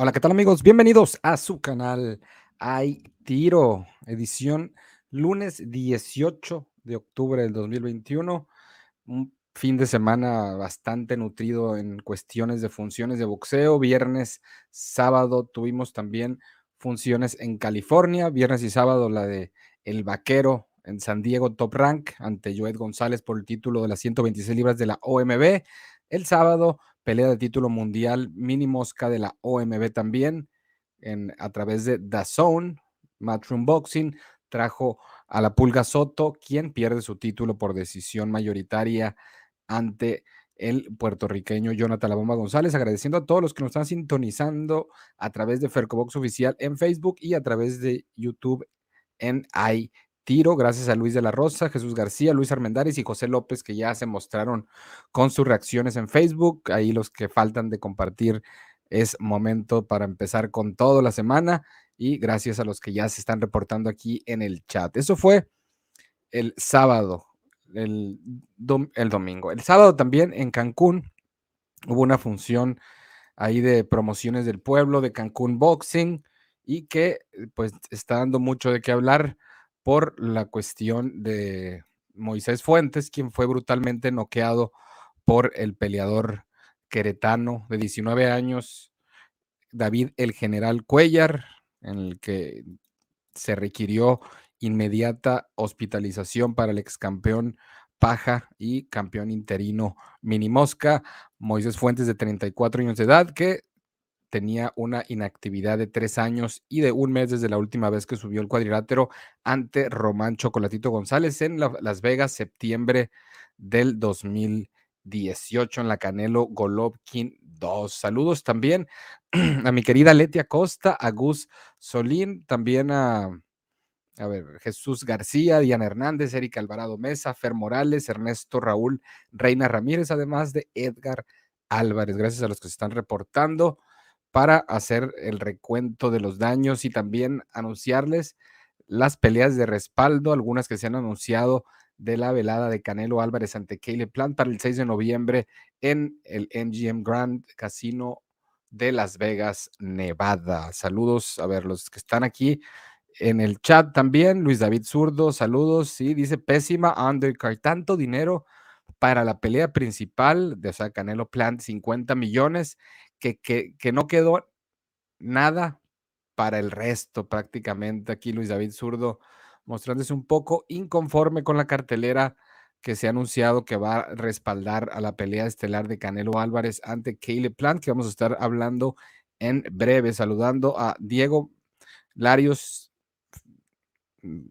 Hola, ¿qué tal amigos? Bienvenidos a su canal Hay Tiro, edición lunes 18 de octubre del 2021. Un fin de semana bastante nutrido en cuestiones de funciones de boxeo. Viernes, sábado tuvimos también funciones en California. Viernes y sábado la de El Vaquero en San Diego Top Rank ante Joed González por el título de las 126 libras de la OMB. El sábado pelea de título mundial mini mosca de la OMB también, en, a través de DAZN, Matchroom Boxing, trajo a la Pulga Soto, quien pierde su título por decisión mayoritaria ante el puertorriqueño Jonathan La Bomba González, agradeciendo a todos los que nos están sintonizando a través de Fercobox Oficial en Facebook y a través de YouTube en tiro, gracias a Luis de la Rosa, Jesús García, Luis Armendáriz y José López, que ya se mostraron con sus reacciones en Facebook. Ahí los que faltan de compartir es momento para empezar con toda la semana y gracias a los que ya se están reportando aquí en el chat. Eso fue el sábado, el, el domingo. El sábado también en Cancún hubo una función ahí de promociones del pueblo, de Cancún Boxing, y que pues está dando mucho de qué hablar por la cuestión de Moisés Fuentes, quien fue brutalmente noqueado por el peleador queretano de 19 años, David el General Cuellar, en el que se requirió inmediata hospitalización para el ex campeón Paja y campeón interino Mini Mosca, Moisés Fuentes de 34 años de edad, que tenía una inactividad de tres años y de un mes desde la última vez que subió el cuadrilátero ante Román Chocolatito González en Las Vegas, septiembre del 2018 en la Canelo Golovkin 2. Saludos también a mi querida Letia Costa, a Gus Solín, también a, a ver, Jesús García, Diana Hernández, Erika Alvarado Mesa, Fer Morales, Ernesto Raúl, Reina Ramírez, además de Edgar Álvarez. Gracias a los que se están reportando para hacer el recuento de los daños y también anunciarles las peleas de respaldo, algunas que se han anunciado de la velada de Canelo Álvarez ante Caleb Plant para el 6 de noviembre en el MGM Grand Casino de Las Vegas, Nevada. Saludos, a ver, los que están aquí en el chat también. Luis David Zurdo, saludos. Sí, dice pésima undercard. Tanto dinero para la pelea principal de o Canelo Plant, 50 millones que, no quedó nada para el resto prácticamente. Aquí Luis David Zurdo mostrándose un poco inconforme con la cartelera que se ha anunciado que va a respaldar a la pelea estelar de Canelo Álvarez ante Caleb Plant, que vamos a estar hablando en breve. Saludando a Diego Larios. Mm,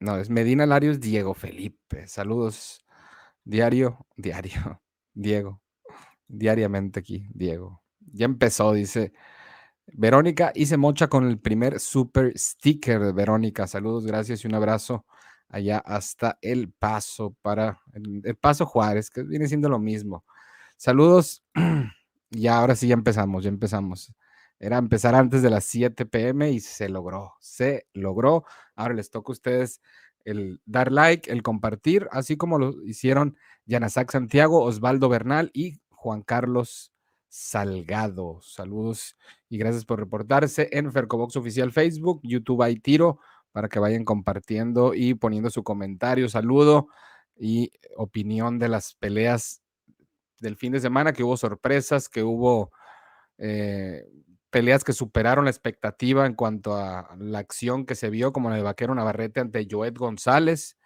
no, es Medina Larios Diego Felipe. Saludos. Diario, diario. Diego. Diariamente aquí, Diego. Ya empezó, dice Verónica, se mocha con el primer super sticker de Verónica. Saludos, gracias y un abrazo allá hasta El Paso para el, Paso Juárez, que viene siendo lo mismo. Saludos. Y ahora sí ya empezamos, ya empezamos. Era empezar antes de las 7 pm y se logró, se logró. Ahora les toca a ustedes el dar like, el compartir, así como lo hicieron Yanasak Santiago, Osvaldo Bernal y Juan Carlos Salgado. Saludos y gracias por reportarse en Fercobox Oficial Facebook, YouTube hay tiro para que vayan compartiendo y poniendo su comentario, saludo y opinión de las peleas del fin de semana, que hubo sorpresas, que hubo eh, peleas que superaron la expectativa en cuanto a la acción que se vio, como la de Vaquero Navarrete ante Joet González,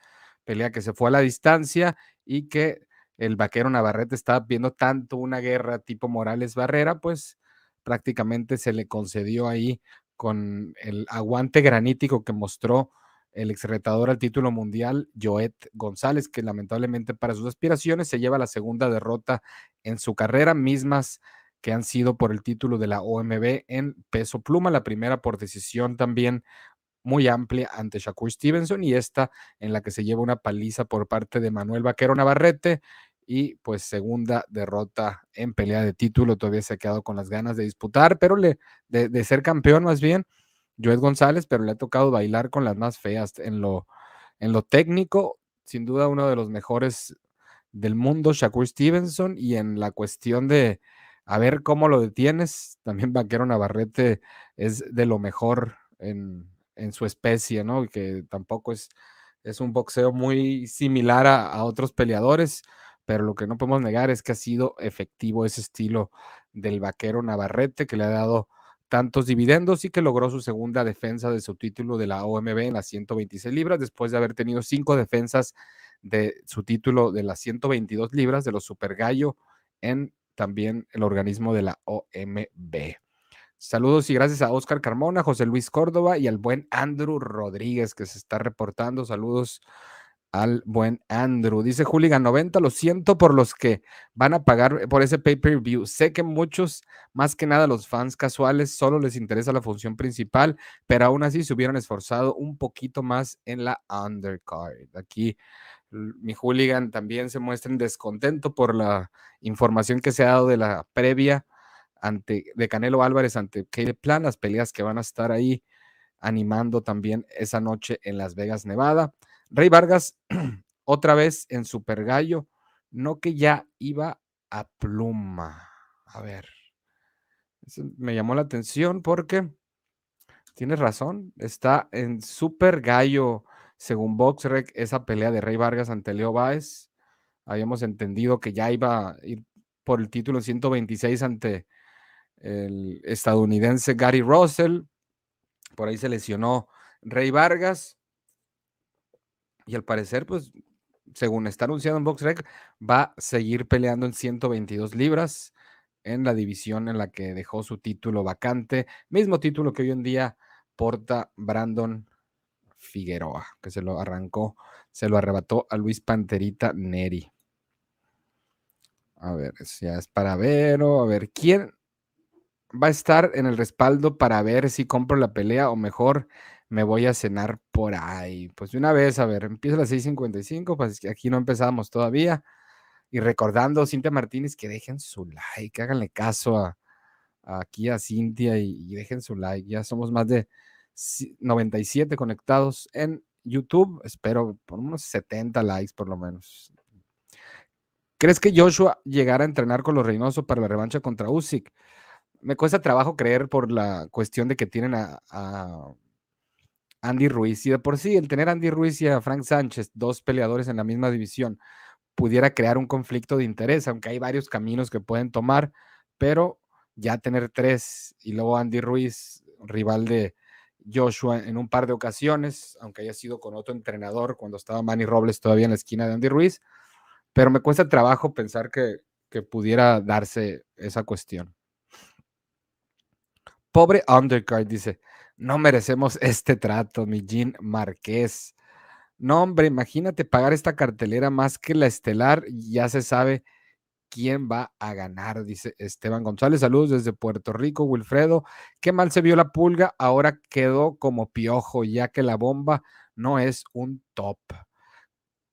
pelea que se fue a la distancia y que el vaquero Navarrete estaba viendo tanto una guerra tipo Morales Barrera, pues prácticamente se le concedió ahí con el aguante granítico que mostró el exretador al título mundial, Joet González, que lamentablemente para sus aspiraciones se lleva la segunda derrota en su carrera, mismas que han sido por el título de la OMB en peso pluma, la primera por decisión también muy amplia ante Shakur Stevenson y esta en la que se lleva una paliza por parte de Manuel Vaquero Navarrete y pues segunda derrota en pelea de título, todavía se ha quedado con las ganas de disputar, pero le, de, ser campeón más bien, Joed González, pero le ha tocado bailar con las más feas en lo, en lo técnico, sin duda uno de los mejores del mundo, Shakur Stevenson, y en la cuestión de a ver cómo lo detienes. También Vaquero Navarrete es de lo mejor en, su especie, ¿no? Que tampoco es, es un boxeo muy similar a, otros peleadores, pero lo que no podemos negar es que ha sido efectivo ese estilo del Vaquero Navarrete, que le ha dado tantos dividendos y que logró su segunda defensa de su título de la OMB en las 126 libras, después de haber tenido cinco defensas de su título de las 122 libras de los Super Gallo en también el organismo de la OMB. Saludos y gracias a Oscar Carmona, José Luis Córdoba y al buen Andrew Rodríguez que se está reportando. Saludos al buen Andrew. Dice Hooligan 90, lo siento por los que van a pagar por ese pay-per-view. Sé que muchos, más que nada los fans casuales, solo les interesa la función principal, pero aún así se hubieran esforzado un poquito más en la undercard. Aquí mi hooligan también se muestra en descontento por la información que se ha dado de la previa ante, de Canelo Álvarez ante Caleb Plan, las peleas que van a estar ahí animando también esa noche en Las Vegas, Nevada. Rey Vargas, otra vez en Super Gallo, no que ya iba a pluma. A ver, me llamó la atención porque tienes razón, está en Super Gallo según BoxRec, esa pelea de Rey Vargas ante Leo Báez, habíamos entendido que ya iba a ir por el título 126 ante el estadounidense Gary Russell. Por ahí se lesionó Rey Vargas. Y al parecer, pues, según está anunciado en BoxRec, va a seguir peleando en 122 libras en la división en la que dejó su título vacante, mismo título que hoy en día porta Brandon Figueroa, que se lo arrancó, se lo arrebató a Luis Panterita Neri. A ver, ya es para ver, o a ver, ¿quién va a estar en el respaldo para ver si compro la pelea o mejor me voy a cenar por ahí? Pues de una vez, a ver, empieza a las 6.55, pues aquí no empezamos todavía. Y recordando, Cintia Martínez, que dejen su like, háganle caso a, aquí a Cintia y dejen su like. Ya somos más de 97 conectados en YouTube. Espero por unos 70 likes por lo menos. ¿Crees que Joshua llegará a entrenar con los Reynoso para la revancha contra Usyk? Me cuesta trabajo creer por la cuestión de que tienen a, Andy Ruiz. Y de por sí, el tener a Andy Ruiz y a Frank Sánchez, dos peleadores en la misma división, pudiera crear un conflicto de interés, aunque hay varios caminos que pueden tomar, pero ya tener tres y luego Andy Ruiz, rival de, Joshua en un par de ocasiones, aunque haya sido con otro entrenador cuando estaba Manny Robles todavía en la esquina de Andy Ruiz, pero me cuesta trabajo pensar que, pudiera darse esa cuestión. Pobre undercard, dice, no merecemos este trato, mi Jean Marqués. No, hombre, imagínate pagar esta cartelera más que la estelar, ya se sabe quién va a ganar, dice Esteban González. Saludos desde Puerto Rico, Wilfredo. Qué mal se vio la pulga, ahora quedó como piojo, ya que la bomba no es un top.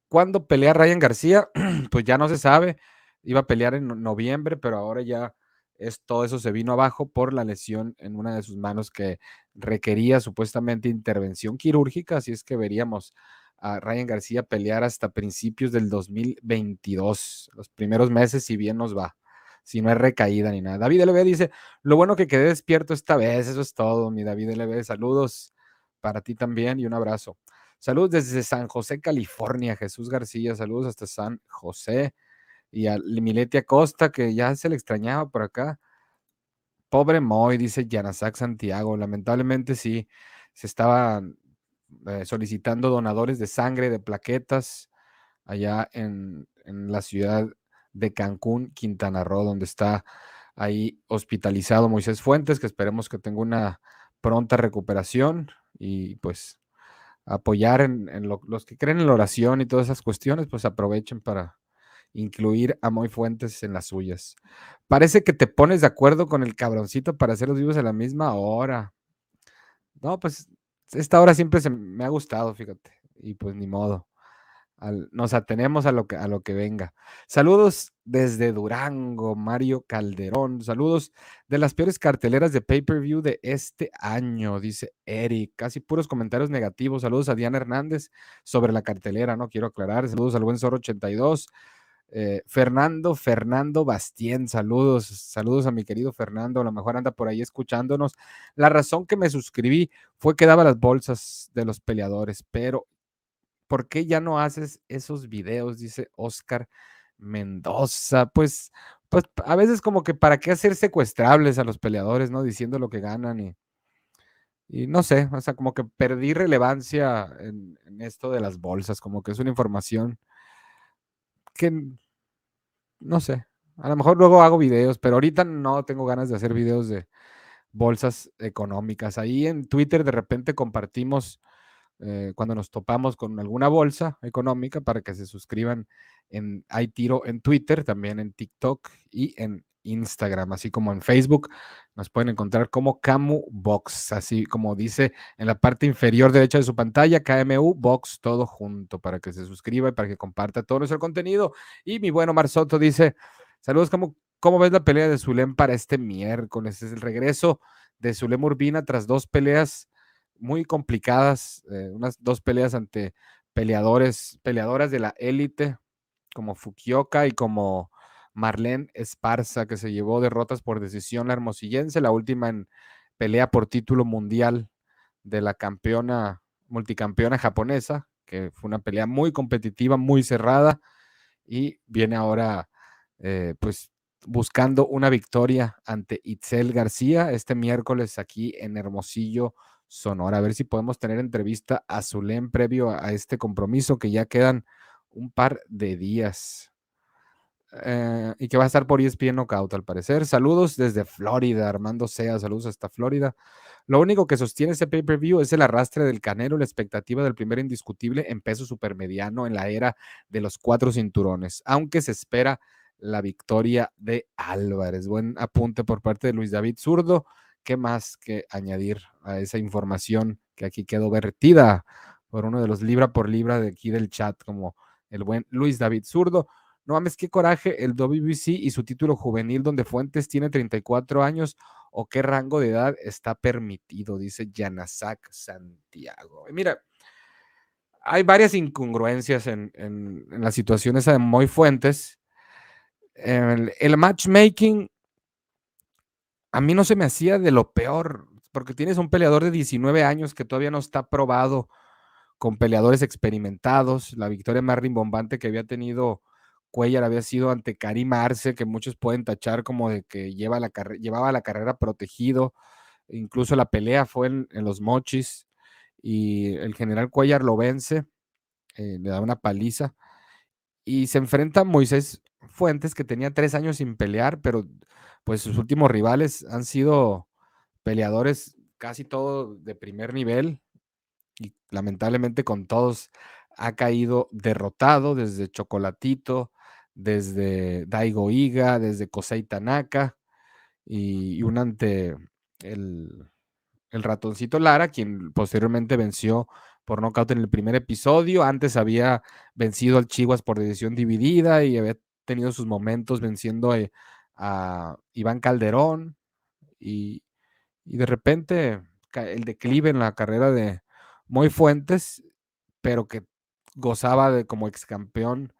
¿Cuándo pelea Ryan García? pues ya no se sabe. Iba a pelear en noviembre, pero ahora ya es, todo eso se vino abajo por la lesión en una de sus manos que requería supuestamente intervención quirúrgica, así es que veríamos a Ryan García pelear hasta principios del 2022, los primeros meses, si bien nos va, si no hay recaída ni nada. David LB dice, lo bueno que quedé despierto esta vez, eso es todo, mi David LB, saludos para ti también y un abrazo. Saludos desde San José, California, Jesús García, saludos hasta San José y a Miletia Costa, que ya se le extrañaba por acá. Pobre Moy, dice Yanasak Santiago, lamentablemente sí, se estaban eh, solicitando donadores de sangre, de plaquetas, allá en, la ciudad de Cancún, Quintana Roo, donde está ahí hospitalizado Moisés Fuentes, que esperemos que tenga una pronta recuperación y pues apoyar en, los que creen en la oración y todas esas cuestiones, pues aprovechen para incluir a Moy Fuentes en las suyas. Parece que te pones de acuerdo con el cabroncito para hacer los vivos a la misma hora. No, pues esta hora siempre se me ha gustado, fíjate, y pues ni modo. nos atenemos a lo, que, a lo que venga. Saludos desde Durango, Mario Calderón. Saludos de las peores carteleras de pay-per-view de este año, dice Eric. Casi puros comentarios negativos. Saludos a Diana Hernández sobre la cartelera, no quiero aclarar. Saludos al buen Zorro 82. Eh, Fernando, Fernando Bastien, saludos, saludos a mi querido Fernando, a lo mejor anda por ahí escuchándonos. La razón que me suscribí fue que daba las bolsas de los peleadores, pero ¿por qué ya no haces esos videos? Dice Oscar Mendoza. Pues, pues a veces como que para qué hacer secuestrables a los peleadores, ¿no? Diciendo lo que ganan y, no sé, o sea, como que perdí relevancia en esto de las bolsas, como que es una información que no sé, a lo mejor luego hago videos, pero ahorita no tengo ganas de hacer videos de bolsas económicas. Ahí en Twitter de repente compartimos eh, cuando nos topamos con alguna bolsa económica para que se suscriban en Hay Tiro en Twitter, también en TikTok y en Instagram, así como en Facebook. Nos pueden encontrar como Camu Box, así como dice en la parte inferior derecha de su pantalla, KMU Box, todo junto, para que se suscriba y para que comparta todo nuestro contenido. Y mi bueno Mar Soto dice: Saludos, ¿cómo, cómo ves la pelea de Zulem para este miércoles? Es el regreso de Zulem Urbina tras dos peleas muy complicadas, eh, unas dos peleas ante peleadores, peleadoras de la élite, como Fukioka y como Marlene Esparza, que se llevó derrotas por decisión la hermosillense, la última en pelea por título mundial de la campeona, multicampeona japonesa, que fue una pelea muy competitiva, muy cerrada, y viene ahora, eh, pues, buscando una victoria ante Itzel García este miércoles aquí en Hermosillo, Sonora. A ver si podemos tener entrevista a Zulem previo a este compromiso, que ya quedan un par de días. Eh, y que va a estar por ESPN Knockout al parecer. Saludos desde Florida, Armando Sea, saludos hasta Florida. Lo único que sostiene ese pay-per-view es el arrastre del Canelo, la expectativa del primer indiscutible en peso supermediano en la era de los cuatro cinturones, aunque se espera la victoria de Álvarez. Buen apunte por parte de Luis David Zurdo. ¿Qué más que añadir a esa información que aquí quedó vertida por uno de los libra por libra de aquí del chat, como el buen Luis David Zurdo? No mames, qué coraje el WBC y su título juvenil donde Fuentes tiene 34 años o qué rango de edad está permitido, dice Yanasak Santiago. mira, hay varias incongruencias en, la situación de Moy Fuentes. El, el, matchmaking a mí no se me hacía de lo peor, porque tienes un peleador de 19 años que todavía no está probado con peleadores experimentados. La victoria más rimbombante que había tenido Cuellar había sido ante Karim Arce, que muchos pueden tachar como de que lleva la llevaba la carrera protegido. Incluso la pelea fue en, los mochis y el general Cuellar lo vence, eh, le da una paliza y se enfrenta a Moisés Fuentes, que tenía tres años sin pelear, pero pues sus últimos rivales han sido peleadores casi todos de primer nivel y lamentablemente con todos ha caído derrotado desde Chocolatito, desde Daigo Iga, desde Kosei Tanaka y, un ante el, ratoncito Lara, quien posteriormente venció por nocaut en el primer episodio. Antes había vencido al Chihuas por decisión dividida y había tenido sus momentos venciendo eh, a, Iván Calderón. Y, y, de repente el declive en la carrera de Moy Fuentes, pero que gozaba de como ex campeón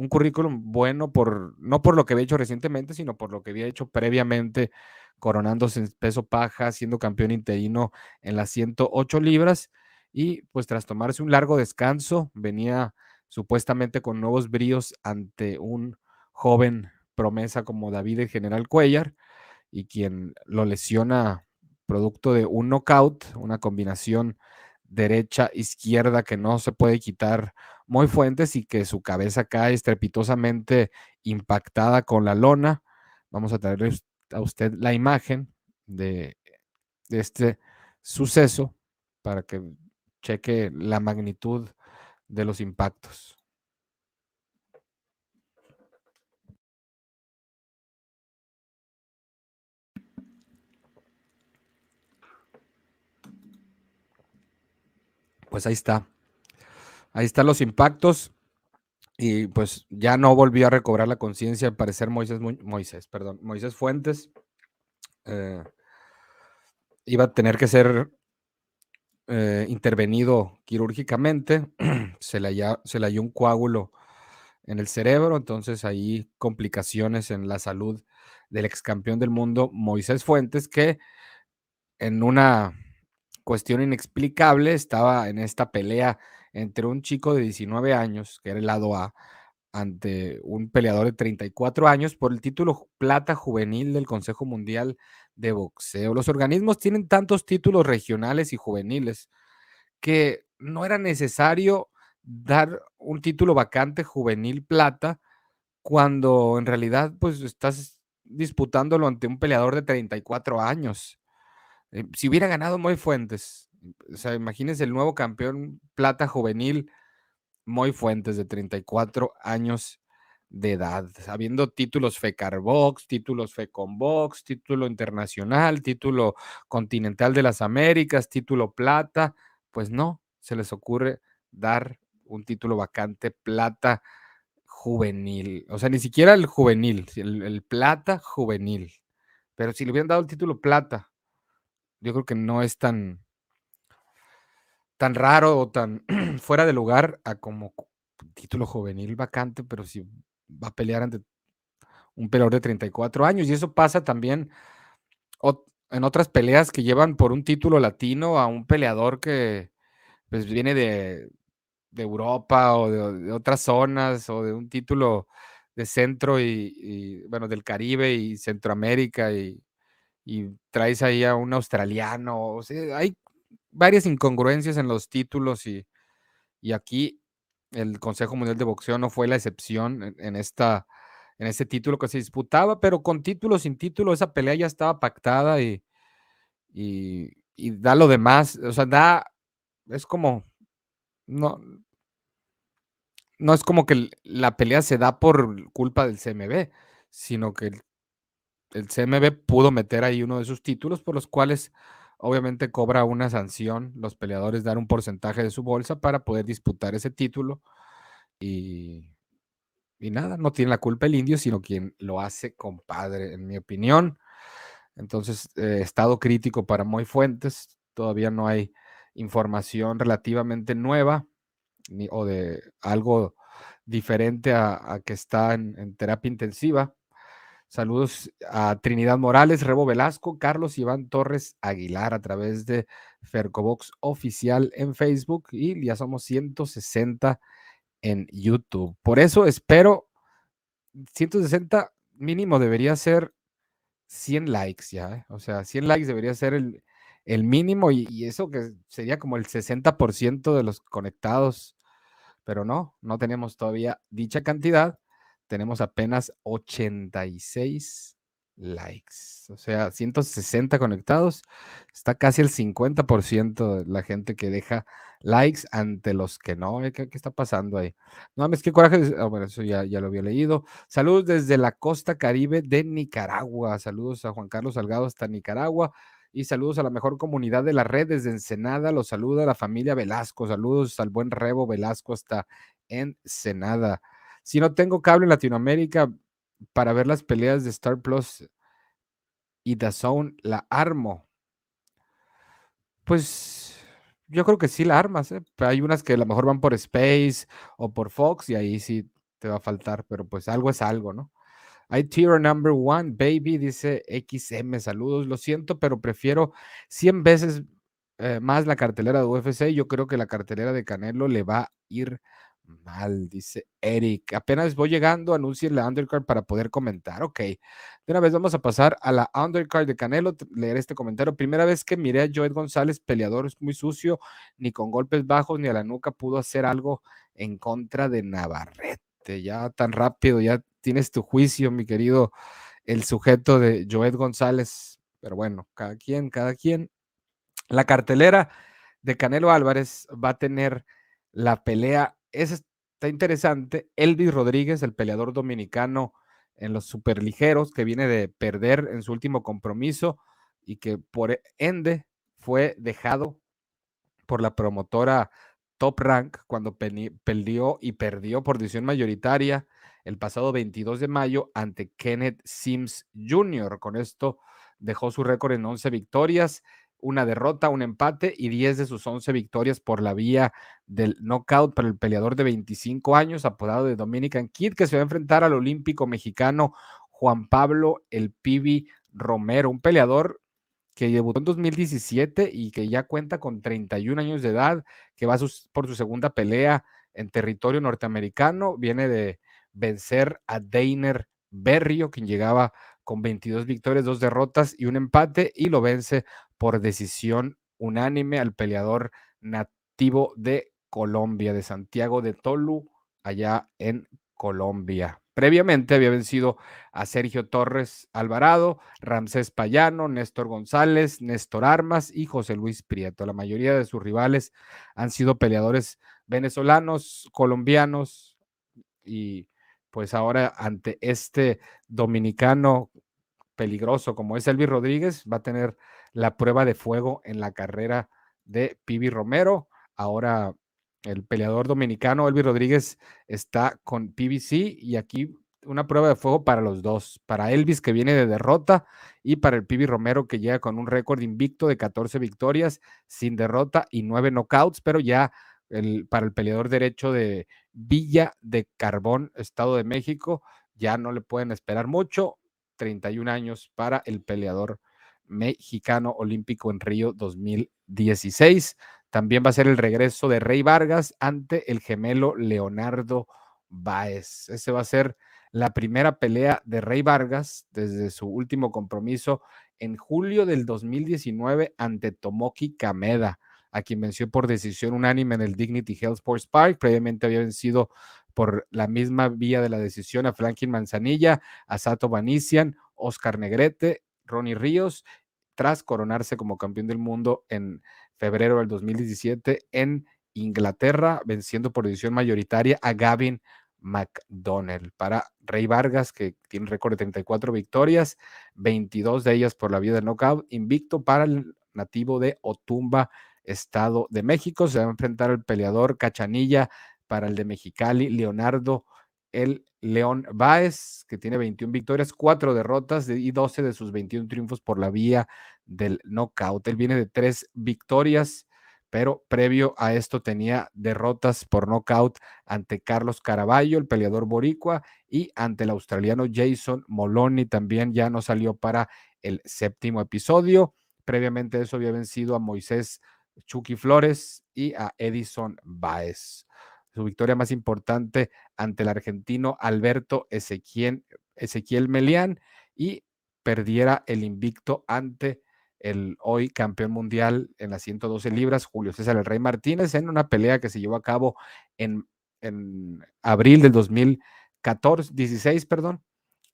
un currículum bueno por, no por lo que había hecho recientemente, sino por lo que había hecho previamente, coronándose en peso paja, siendo campeón interino en las 108 libras. Y pues tras tomarse un largo descanso, venía supuestamente con nuevos bríos ante un joven promesa como David el General Cuellar, y quien lo lesiona producto de un knockout, una combinación derecha-izquierda que no se puede quitar muy fuentes y que su cabeza cae estrepitosamente impactada con la lona. Vamos a traerle a usted la imagen de, este suceso para que cheque la magnitud de los impactos. Pues ahí está. Ahí están los impactos. Y pues ya no volvió a recobrar la conciencia, al parecer Moisés, Moisés, perdón, Moisés Fuentes eh, iba a tener que ser eh, intervenido quirúrgicamente. se, le halló, se le halló un coágulo en el cerebro, entonces ahí complicaciones en la salud del ex campeón del mundo Moisés Fuentes, que en una cuestión inexplicable estaba en esta pelea entre un chico de 19 años, que era el lado A, ante un peleador de 34 años por el título plata juvenil del Consejo Mundial de Boxeo. Los organismos tienen tantos títulos regionales y juveniles que no era necesario dar un título vacante juvenil plata cuando en realidad pues estás disputándolo ante un peleador de 34 años. Eh, si hubiera ganado Moy Fuentes, o sea, imagínense el nuevo campeón plata juvenil, Moy Fuentes, de 34 años de edad, habiendo títulos FECARBOX, títulos FECONBOX, título internacional, título continental de las Américas, título plata, pues no, se les ocurre dar un título vacante plata juvenil, o sea, ni siquiera el juvenil, el, el plata juvenil, pero si le hubieran dado el título plata, yo creo que no es tan, tan raro o tan fuera de lugar a como título juvenil vacante, pero si va a pelear ante un peleador de 34 años. Y eso pasa también en otras peleas que llevan por un título latino a un peleador que pues, viene de, Europa o de, otras zonas o de un título de centro y, bueno, del Caribe y Centroamérica y, y traes ahí a un australiano. O sea, hay varias incongruencias en los títulos y, y aquí el Consejo Mundial de Boxeo no fue la excepción en, esta, en este título que se disputaba, pero con título, sin título, esa pelea ya estaba pactada y, y, da lo demás, o sea, da, es como, no, no es como que la pelea se da por culpa del CMB, sino que el, el CMB pudo meter ahí uno de sus títulos por los cuales obviamente cobra una sanción, los peleadores dan un porcentaje de su bolsa para poder disputar ese título y, y nada, no tiene la culpa el indio, sino quien lo hace compadre, en mi opinión. Entonces, eh, estado crítico para Moy Fuentes, todavía no hay información relativamente nueva ni, o de algo diferente a, que está en terapia intensiva. Saludos a Trinidad Morales, Rebo Velasco, Carlos Iván Torres Aguilar a través de Fercobox Oficial en Facebook y ya somos 160 en YouTube. Por eso espero 160 mínimo debería ser 100 likes ya, ¿eh? o sea, 100 likes debería ser el, el mínimo y, y, eso que sería como el 60% de los conectados, pero no, no tenemos todavía dicha cantidad tenemos apenas 86 likes. O sea, 160 conectados. Está casi el 50% de la gente que deja likes ante los que no. ¿Qué, está pasando ahí? No mames, qué coraje. Oh, bueno, eso ya, ya lo había leído. Saludos desde la costa caribe de Nicaragua. Saludos a Juan Carlos Salgado hasta Nicaragua. Y saludos a la mejor comunidad de la red desde Ensenada. Los saluda la familia Velasco. Saludos al buen Rebo Velasco hasta Ensenada. Si no tengo cable en Latinoamérica para ver las peleas de Star Plus y The Zone, la armo. Pues yo creo que sí la armas. ¿eh? Hay unas que a lo mejor van por Space o por Fox y ahí sí te va a faltar, pero pues algo es algo, ¿no? Hay tier number one, baby, dice XM, saludos, lo siento, pero prefiero 100 veces eh, más la cartelera de UFC. Yo creo que la cartelera de Canelo le va a ir Mal, dice Eric. Apenas voy llegando, anuncien la undercard para poder comentar. Ok, de una vez vamos a pasar a la undercard de Canelo, leer este comentario. Primera vez que miré a Joed González, peleador es muy sucio, ni con golpes bajos ni a la nuca pudo hacer algo en contra de Navarrete. Ya tan rápido, ya tienes tu juicio, mi querido, el sujeto de Joed González. Pero bueno, cada quien, cada quien. La cartelera de Canelo Álvarez va a tener la pelea ese está interesante. Elvis Rodríguez, el peleador dominicano en los superligeros, que viene de perder en su último compromiso y que por ende fue dejado por la promotora Top Rank cuando perdió y perdió por decisión mayoritaria el pasado 22 de mayo ante Kenneth Sims Jr. Con esto dejó su récord en 11 victorias una derrota, un empate y 10 de sus 11 victorias por la vía del knockout para el peleador de 25 años, apodado de Dominican Kid, que se va a enfrentar al olímpico mexicano Juan Pablo El Pibi Romero, un peleador que debutó en 2017 y que ya cuenta con 31 años de edad, que va por su segunda pelea en territorio norteamericano, viene de vencer a Dainer Berrio, quien llegaba con 22 victorias, dos derrotas y un empate, y lo vence por decisión unánime al peleador nativo de Colombia, de Santiago de Tolu, allá en Colombia. Previamente había vencido a Sergio Torres Alvarado, Ramsés Payano, Néstor González, Néstor Armas y José Luis Prieto. La mayoría de sus rivales han sido peleadores venezolanos, colombianos y pues ahora ante este dominicano peligroso como es Elvis Rodríguez, va a tener la prueba de fuego en la carrera de Pibi Romero. Ahora el peleador dominicano Elvis Rodríguez está con PBC y aquí una prueba de fuego para los dos, para Elvis que viene de derrota y para el Pibi Romero que llega con un récord invicto de 14 victorias sin derrota y 9 knockouts, pero ya el, para el peleador derecho de Villa de Carbón, Estado de México, ya no le pueden esperar mucho, 31 años para el peleador mexicano olímpico en Río 2016. También va a ser el regreso de Rey Vargas ante el gemelo Leonardo Báez. Ese va a ser la primera pelea de Rey Vargas desde su último compromiso en julio del 2019 ante Tomoki Kameda, a quien venció por decisión unánime en el Dignity Health Sports Park. Previamente había vencido por la misma vía de la decisión a Franklin Manzanilla, a Sato Vanician, Oscar Negrete, Ronnie Ríos, tras coronarse como campeón del mundo en febrero del 2017 en Inglaterra, venciendo por decisión mayoritaria a Gavin McDonnell. Para Rey Vargas, que tiene un récord de 34 victorias, 22 de ellas por la vía del knockout, invicto para el nativo de Otumba, Estado de México. Se va a enfrentar al peleador Cachanilla para el de Mexicali, Leonardo el León Báez, que tiene 21 victorias, 4 derrotas y 12 de sus 21 triunfos por la vía del knockout. Él viene de 3 victorias, pero previo a esto tenía derrotas por knockout ante Carlos Caraballo, el peleador boricua, y ante el australiano Jason Moloney. También ya no salió para el séptimo episodio. Previamente eso había vencido a Moisés Chucky Flores y a Edison Baez su victoria más importante ante el argentino Alberto Ezequiel, Melián y perdiera el invicto ante el hoy campeón mundial en las 112 libras, Julio César El Rey Martínez, en una pelea que se llevó a cabo en, en abril del 2014, 16, perdón,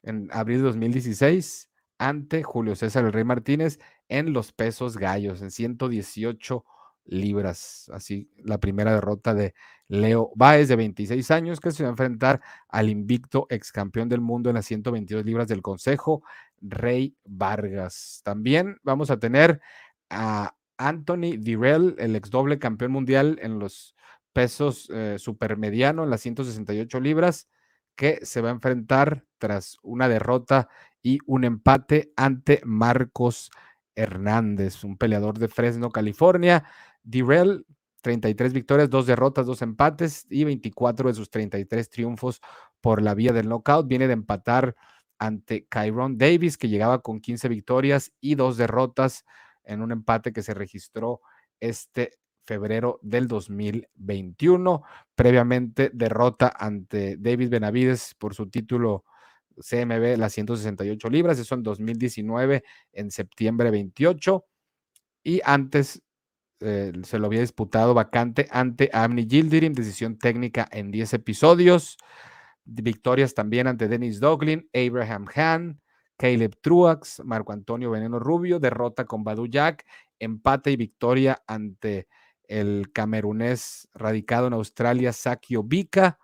en abril de 2016, ante Julio César El Rey Martínez en los pesos gallos, en 118 libras. Así, la primera derrota de Leo Báez, de 26 años, que se va a enfrentar al invicto ex campeón del mundo en las 122 libras del Consejo, Rey Vargas. También vamos a tener a Anthony Direll, el ex doble campeón mundial en los pesos eh, supermediano, en las 168 libras, que se va a enfrentar tras una derrota y un empate ante Marcos Hernández, un peleador de Fresno, California. Direll, 33 victorias, dos derrotas, dos empates y 24 de sus 33 triunfos por la vía del knockout. Viene de empatar ante Kyron Davis, que llegaba con 15 victorias y dos derrotas en un empate que se registró este febrero del 2021. Previamente derrota ante Davis Benavides por su título CMB, las 168 libras, eso en 2019, en septiembre 28. Y antes eh, se lo había disputado vacante ante Amni Gildirim, decisión técnica en 10 episodios. Victorias también ante Dennis Doglin, Abraham Han, Caleb Truax, Marco Antonio Veneno Rubio, derrota con Badu Jack, empate y victoria ante el camerunés radicado en Australia, Sakio Vika.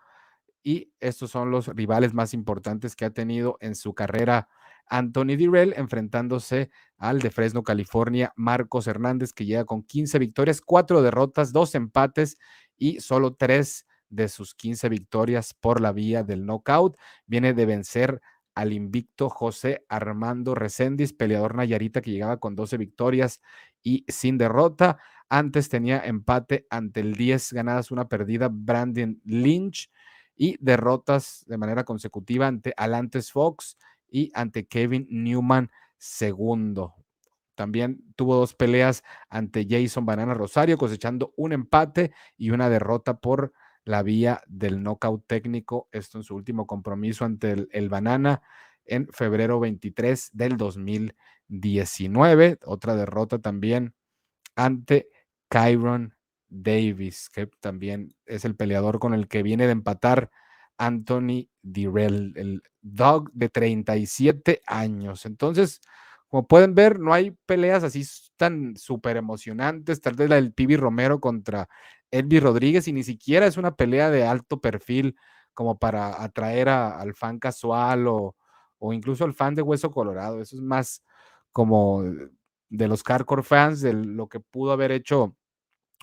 Y estos son los rivales más importantes que ha tenido en su carrera Anthony Direll enfrentándose al de Fresno, California, Marcos Hernández, que llega con 15 victorias, 4 derrotas, 2 empates y solo 3 de sus 15 victorias por la vía del knockout. Viene de vencer al invicto José Armando Recendis, peleador Nayarita que llegaba con 12 victorias y sin derrota. Antes tenía empate ante el 10 ganadas, una perdida Brandon Lynch y derrotas de manera consecutiva ante Alantes Fox y ante Kevin Newman segundo. También tuvo dos peleas ante Jason Banana Rosario, cosechando un empate y una derrota por la vía del knockout técnico. Esto en su último compromiso ante el, Banana en febrero 23 del 2019. Otra derrota también ante Kyron Davis, que también es el peleador con el que viene de empatar Anthony Direll, el dog de 37 años. Entonces, como pueden ver, no hay peleas así tan súper emocionantes. Tal vez la del Pibi Romero contra Elvis Rodríguez y ni siquiera es una pelea de alto perfil como para atraer al fan casual o, o, incluso al fan de Hueso Colorado. Eso es más como de los hardcore fans, de lo que pudo haber hecho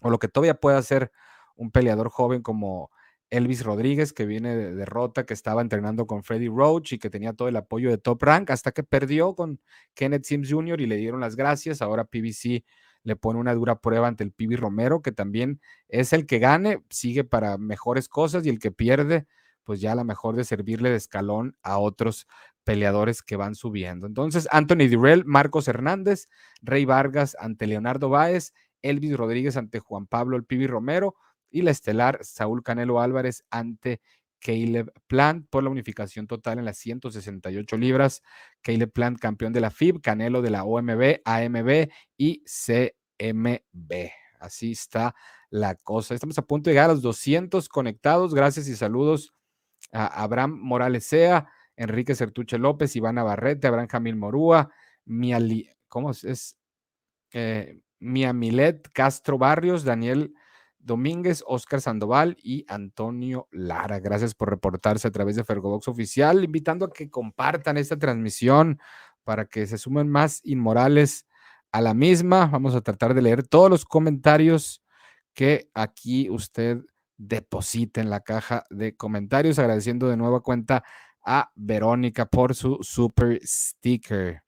o lo que todavía puede hacer un peleador joven como Elvis Rodríguez, que viene de derrota, que estaba entrenando con Freddy Roach y que tenía todo el apoyo de Top Rank, hasta que perdió con Kenneth Sims Jr. y le dieron las gracias. Ahora PBC le pone una dura prueba ante el Pibi Romero, que también es el que gane, sigue para mejores cosas y el que pierde, pues ya a lo mejor de servirle de escalón a otros peleadores que van subiendo. Entonces, Anthony Durrell, Marcos Hernández, Rey Vargas ante Leonardo Báez, Elvis Rodríguez ante Juan Pablo El Pibi Romero y la estelar Saúl Canelo Álvarez ante Caleb Plant por la unificación total en las 168 libras. Caleb Plant, campeón de la FIB, Canelo de la OMB, AMB y CMB. Así está la cosa. Estamos a punto de llegar a los 200 conectados. Gracias y saludos a Abraham Morales Sea, Enrique Certuche López, Ivana Barrete, Abraham Jamil Morúa, Miali, ¿cómo es? Eh, Miamilet Castro Barrios, Daniel Domínguez, Oscar Sandoval y Antonio Lara. Gracias por reportarse a través de Fergobox Oficial, invitando a que compartan esta transmisión para que se sumen más inmorales a la misma. Vamos a tratar de leer todos los comentarios que aquí usted deposite en la caja de comentarios, agradeciendo de nueva cuenta a Verónica por su super sticker.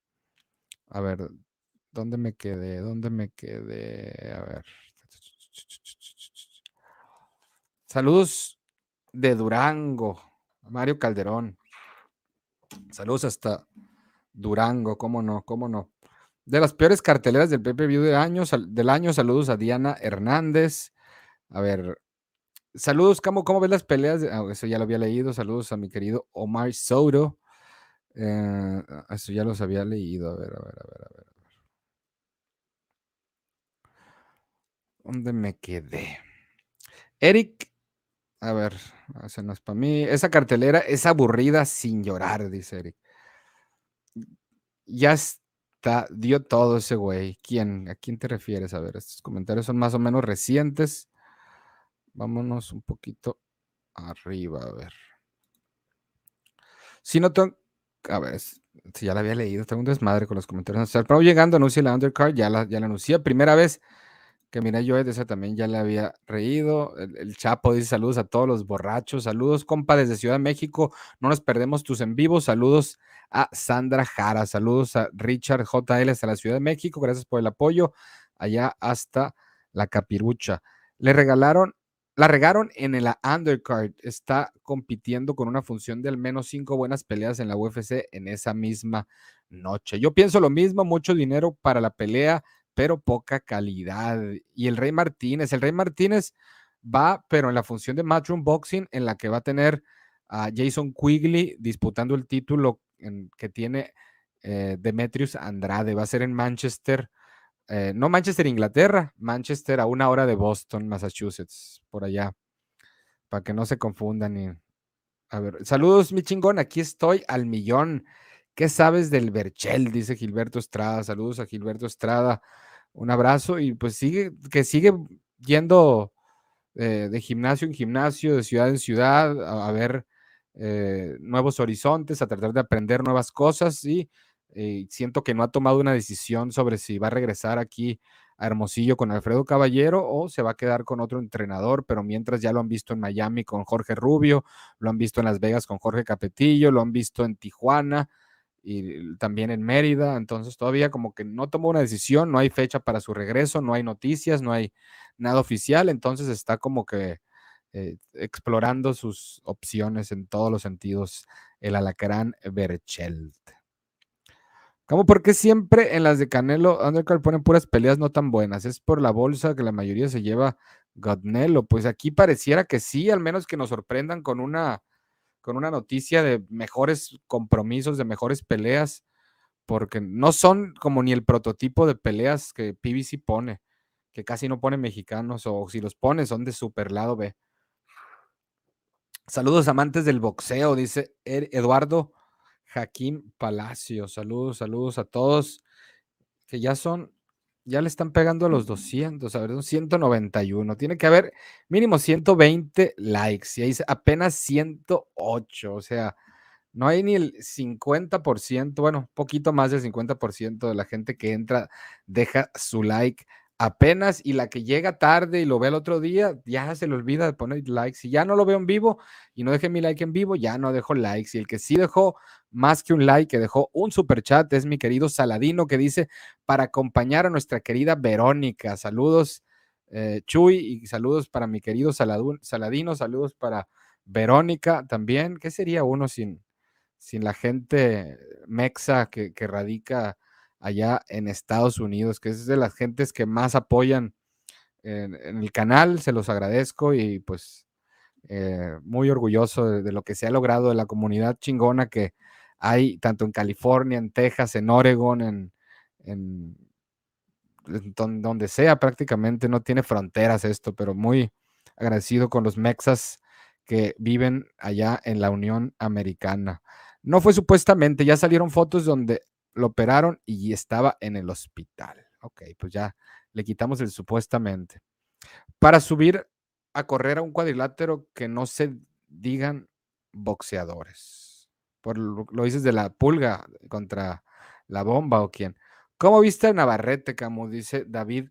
A ver, ¿dónde me quedé? ¿Dónde me quedé? A ver. Saludos de Durango, Mario Calderón. Saludos hasta Durango, cómo no, cómo no. De las peores carteleras del PPV de año, del año, saludos a Diana Hernández. A ver, saludos, ¿cómo, cómo ves las peleas? Ah, eso ya lo había leído. Saludos a mi querido Omar Soto. Eh, eso ya los había leído. A ver, a ver, a ver, a ver. ¿Dónde me quedé? Eric a ver, no para mí. Esa cartelera es aburrida sin llorar, dice Eric. Ya está, dio todo ese güey. ¿Quién? ¿A quién te refieres? A ver, estos comentarios son más o menos recientes. Vámonos un poquito arriba, a ver. Si no tengo. A ver, si ya la había leído, tengo un desmadre con los comentarios. Pero llegando, anuncia la undercard, ya la, ya la anuncié. Primera vez que mira, yo esa también ya le había reído. El, Chapo dice saludos a todos los borrachos. Saludos, compa, desde Ciudad de México. No nos perdemos tus en vivo. Saludos a Sandra Jara. Saludos a Richard JL hasta la Ciudad de México. Gracias por el apoyo. Allá hasta la Capirucha. Le regalaron, la regaron en el undercard. Está compitiendo con una función de al menos cinco buenas peleas en la UFC en esa misma noche. Yo pienso lo mismo, mucho dinero para la pelea pero poca calidad. Y el Rey Martínez, el Rey Martínez va, pero en la función de Matchroom Boxing, en la que va a tener a Jason Quigley disputando el título que tiene eh, Demetrius Andrade. Va a ser en Manchester, eh, no Manchester, Inglaterra, Manchester a una hora de Boston, Massachusetts, por allá, para que no se confundan. Y, a ver, saludos, mi chingón, aquí estoy al millón. ¿Qué sabes del Berchel? Dice Gilberto Estrada. Saludos a Gilberto Estrada. Un abrazo y pues sigue, que sigue yendo eh, de gimnasio en gimnasio, de ciudad en ciudad, a, ver eh, nuevos horizontes, a tratar de aprender nuevas cosas y eh, siento que no ha tomado una decisión sobre si va a regresar aquí Hermosillo con Alfredo Caballero o se va a quedar con otro entrenador, pero mientras ya lo han visto en Miami con Jorge Rubio, lo han visto en Las Vegas con Jorge Capetillo, lo han visto en Tijuana y también en Mérida, entonces todavía como que no tomó una decisión, no hay fecha para su regreso, no hay noticias, no hay nada oficial, entonces está como que eh, explorando sus opciones en todos los sentidos el alacrán Berchelt. ¿Cómo por qué siempre en las de Canelo Undercard ponen puras peleas no tan buenas? ¿Es por la bolsa que la mayoría se lleva Godnelo? Pues aquí pareciera que sí, al menos que nos sorprendan con una, con una noticia de mejores compromisos, de mejores peleas, porque no son como ni el prototipo de peleas que PBC pone, que casi no pone mexicanos, o si los pone son de super lado B. Saludos amantes del boxeo, dice Eduardo Jaquín Palacio. Saludos, saludos a todos. Que ya son, ya le están pegando a los 200, a ver, son 191. Tiene que haber mínimo 120 likes y ahí apenas 108. O sea, no hay ni el 50%, bueno, poquito más del 50% de la gente que entra deja su like apenas y la que llega tarde y lo ve el otro día, ya se le olvida de poner likes. Si ya no lo veo en vivo y no dejé mi like en vivo, ya no dejo likes. Y el que sí dejó más que un like, que dejó un super chat, es mi querido Saladino, que dice para acompañar a nuestra querida Verónica. Saludos, eh, Chuy, y saludos para mi querido Saladino, saludos para Verónica también. ¿Qué sería uno sin, sin la gente mexa que, que radica? Allá en Estados Unidos, que es de las gentes que más apoyan en, el canal, se los agradezco y pues eh, muy orgulloso de, lo que se ha logrado de la comunidad chingona que hay tanto en California, en Texas, en Oregon, en, en, donde sea prácticamente, no tiene fronteras esto, pero muy agradecido con los mexas que viven allá en la Unión Americana. No fue supuestamente, ya salieron fotos donde lo operaron y estaba en el hospital. Ok, pues ya le quitamos el supuestamente. Para subir a correr a un cuadrilátero que no se digan boxeadores. Por lo, dices de la pulga contra la bomba o quién. ¿Cómo viste a Navarrete, como dice David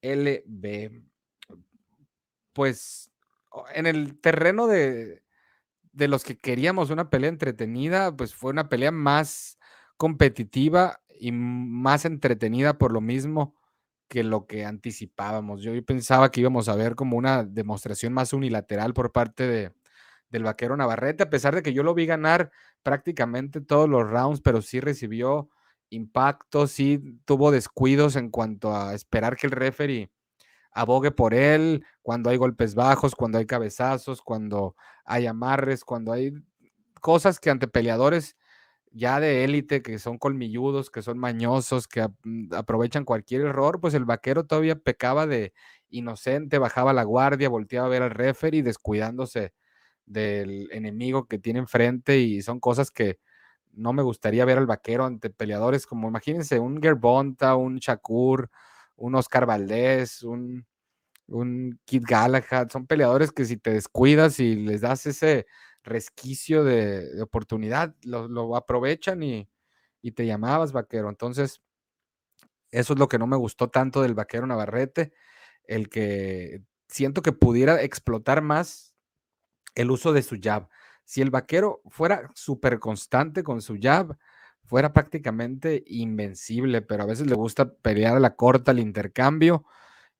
LB? Pues en el terreno de, de los que queríamos una pelea entretenida, pues fue una pelea más competitiva y más entretenida por lo mismo que lo que anticipábamos. Yo pensaba que íbamos a ver como una demostración más unilateral por parte de, del vaquero Navarrete, a pesar de que yo lo vi ganar prácticamente todos los rounds, pero sí recibió impacto, sí tuvo descuidos en cuanto a esperar que el referee abogue por él, cuando hay golpes bajos, cuando hay cabezazos, cuando hay amarres, cuando hay cosas que ante peleadores ya de élite, que son colmilludos, que son mañosos, que mm, aprovechan cualquier error, pues el vaquero todavía pecaba de inocente, bajaba la guardia, volteaba a ver al referee, descuidándose del enemigo que tiene enfrente y son cosas que no me gustaría ver al vaquero ante peleadores como, imagínense, un Gerbonta, un Shakur, un Oscar Valdés, un, un Kid Galahad, son peleadores que si te descuidas y les das ese resquicio de, oportunidad, lo, aprovechan y, te llamabas vaquero. Entonces, eso es lo que no me gustó tanto del vaquero Navarrete, el que siento que pudiera explotar más el uso de su jab. Si el vaquero fuera súper constante con su jab, fuera prácticamente invencible, pero a veces le gusta pelear a la corta, el intercambio,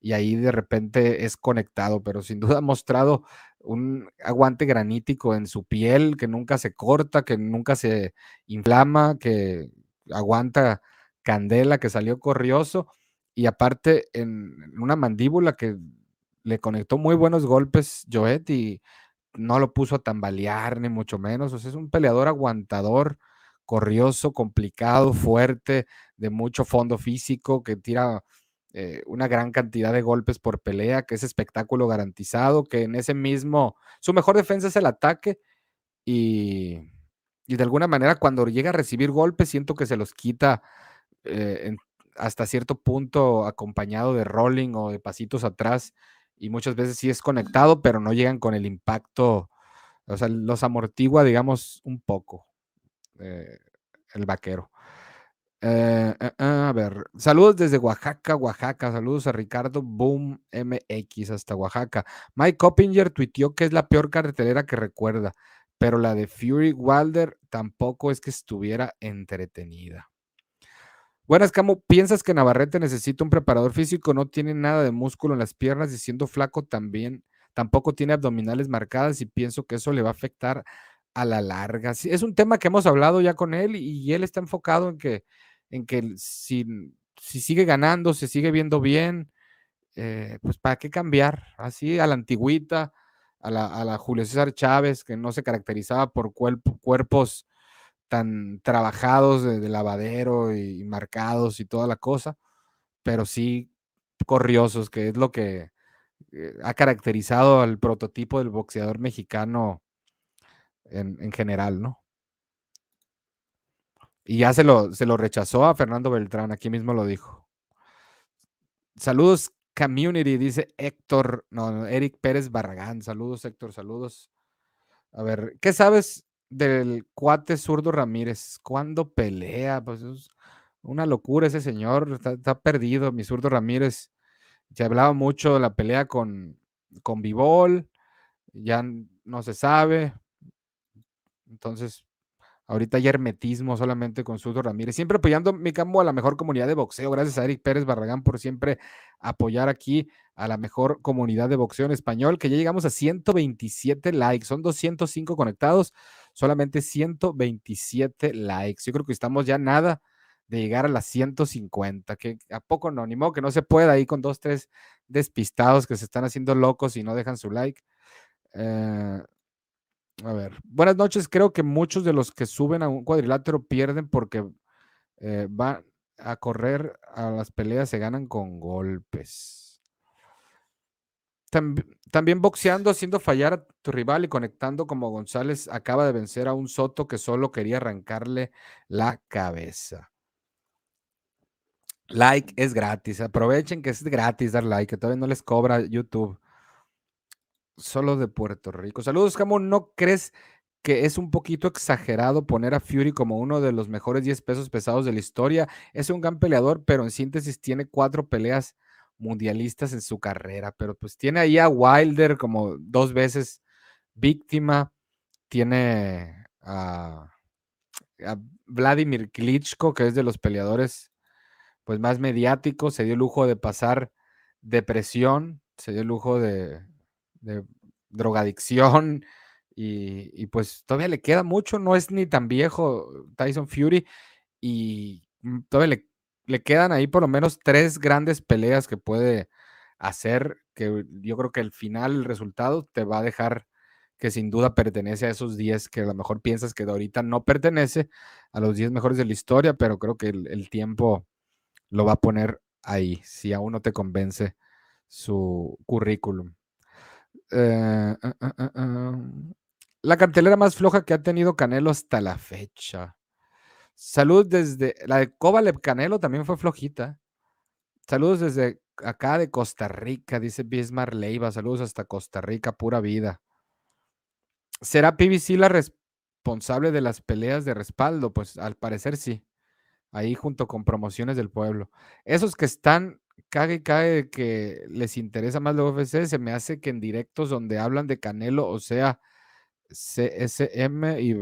y ahí de repente es conectado, pero sin duda ha mostrado un aguante granítico en su piel, que nunca se corta, que nunca se inflama, que aguanta candela, que salió corrioso, y aparte en una mandíbula que le conectó muy buenos golpes Joet y no lo puso a tambalear, ni mucho menos. O sea, es un peleador aguantador, corrioso, complicado, fuerte, de mucho fondo físico, que tira eh, una gran cantidad de golpes por pelea, que es espectáculo garantizado, que en ese mismo, su mejor defensa es el ataque y, de alguna manera cuando llega a recibir golpes siento que se los quita eh, hasta cierto punto acompañado de rolling o de pasitos atrás y muchas veces sí es conectado, pero no llegan con el impacto, o sea, los amortigua, digamos, un poco eh, el vaquero. Eh, eh, eh, a ver, saludos desde Oaxaca, Oaxaca. Saludos a Ricardo Boom MX hasta Oaxaca. Mike Coppinger tuiteó que es la peor cartelera que recuerda, pero la de Fury Wilder tampoco es que estuviera entretenida. Buenas, Camo. ¿Piensas que Navarrete necesita un preparador físico? No tiene nada de músculo en las piernas y siendo flaco también, tampoco tiene abdominales marcadas y pienso que eso le va a afectar a la larga. es un tema que hemos hablado ya con él y, él está enfocado en que, en que si, si sigue ganando, se sigue viendo bien, eh, pues para qué cambiar, así a la antigüita, a la, a la Julio César Chávez, que no se caracterizaba por cuerpos tan trabajados de, lavadero y, marcados y toda la cosa, pero sí corriosos, que es lo que eh, ha caracterizado al prototipo del boxeador mexicano en, general, ¿no? Y ya se lo, se lo rechazó a Fernando Beltrán, aquí mismo lo dijo. Saludos, community, dice Héctor, no, Eric Pérez Barragán. Saludos, Héctor, saludos. A ver, ¿qué sabes del cuate zurdo Ramírez. ¿Cuándo pelea? Pues es una locura ese señor. Está, perdido, mi zurdo Ramírez. Se hablaba mucho de la pelea con, con Vivol. Ya no se sabe. Entonces, Ahorita hay hermetismo solamente con Sudo Ramírez. Siempre apoyando mi campo a la mejor comunidad de boxeo. Gracias a Eric Pérez Barragán por siempre apoyar aquí a la mejor comunidad de boxeo en español, que ya llegamos a 127 likes. Son 205 conectados, solamente 127 likes. Yo creo que estamos ya nada de llegar a las 150, que a poco no, ni modo que no se pueda ahí con dos, tres despistados que se están haciendo locos y no dejan su like. Eh, a ver, buenas noches. Creo que muchos de los que suben a un cuadrilátero pierden porque eh, van a correr a las peleas, se ganan con golpes. también boxeando, haciendo fallar a tu rival y conectando como González acaba de vencer a un Soto que solo quería arrancarle la cabeza. Like es gratis. Aprovechen que es gratis dar like, que todavía no les cobra YouTube solo de Puerto Rico. Saludos, Jamón. ¿No crees que es un poquito exagerado poner a Fury como uno de los mejores 10 pesos pesados de la historia? Es un gran peleador, pero en síntesis tiene cuatro peleas mundialistas en su carrera. Pero pues tiene ahí a Wilder como dos veces víctima. Tiene a, a Vladimir Klitschko, que es de los peleadores pues más mediáticos. Se dio el lujo de pasar depresión, se dio el lujo de, de drogadicción y, pues todavía le queda mucho, no es ni tan viejo Tyson Fury y mm, todavía le, le quedan ahí por lo menos tres grandes peleas que puede hacer, que yo creo que el final, el resultado te va a dejar que sin duda pertenece a esos 10 que a lo mejor piensas que de ahorita no pertenece a los 10 mejores de la historia, pero creo que el, el tiempo lo va a poner ahí, si aún no te convence su currículum. Eh, ah, ah, ah, la cartelera más floja que ha tenido Canelo hasta la fecha. Salud desde. La de Kovalev Canelo también fue flojita. Saludos desde acá de Costa Rica, dice Bismar Leiva. Saludos hasta Costa Rica, pura vida. ¿Será PBC la responsable de las peleas de respaldo? Pues al parecer sí. Ahí junto con promociones del pueblo. Esos que están cague y cae que les interesa más la UFC, se me hace que en directos donde hablan de Canelo, o sea, CSM y,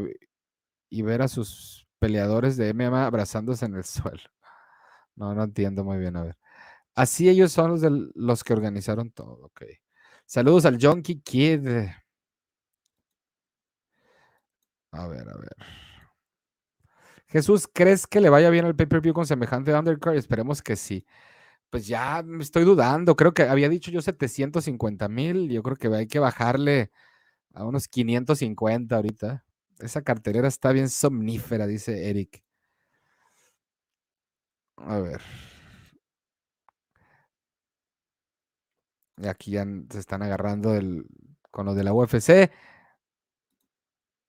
y ver a sus peleadores de MMA abrazándose en el suelo. No, no entiendo muy bien, a ver. Así ellos son los, de, los que organizaron todo, ok. Saludos al Junkie Kid. A ver, a ver. Jesús, ¿crees que le vaya bien al pay-per-view con semejante undercard? Esperemos que sí pues ya me estoy dudando. Creo que había dicho yo 750 mil. Yo creo que hay que bajarle a unos 550 ahorita. Esa cartelera está bien somnífera, dice Eric. A ver. Y aquí ya se están agarrando con los de la UFC.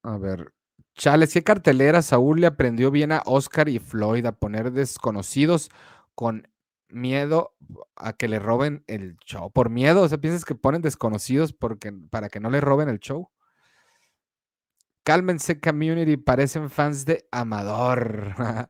A ver. Chales, ¿qué cartelera Saúl le aprendió bien a Oscar y Floyd a poner desconocidos con miedo a que le roben el show. Por miedo, o sea, piensas que ponen desconocidos porque, para que no le roben el show. Cálmense, community, parecen fans de Amador.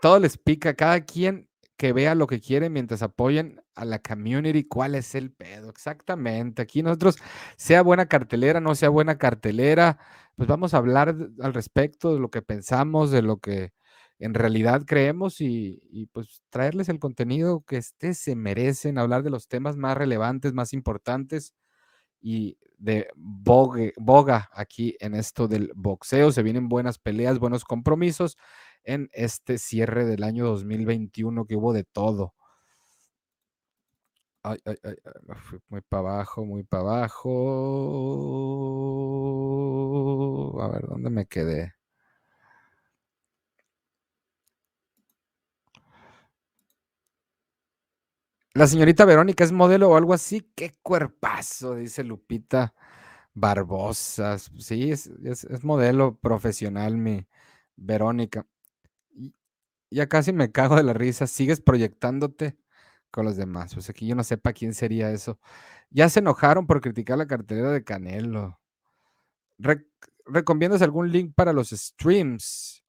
todo les pica, cada quien que vea lo que quiere mientras apoyen a la community, cuál es el pedo. Exactamente. Aquí nosotros, sea buena cartelera, no sea buena cartelera, pues vamos a hablar al respecto de lo que pensamos, de lo que en realidad creemos y, pues traerles el contenido que ustedes se merecen, hablar de los temas más relevantes, más importantes y de boga aquí en esto del boxeo. Se vienen buenas peleas, buenos compromisos en este cierre del año 2021 que hubo de todo. Ay, ay, ay, muy para abajo, muy para abajo. A ver, ¿dónde me quedé? La señorita Verónica es modelo o algo así. ¡Qué cuerpazo! Dice Lupita Barbosa. Sí, es, modelo profesional, mi Verónica. ya casi me cago de la risa. Sigues proyectándote con los demás. Pues aquí yo no sepa quién sería eso. Ya se enojaron por criticar la cartelera de Canelo. ¿Recomiendas algún link para los streams?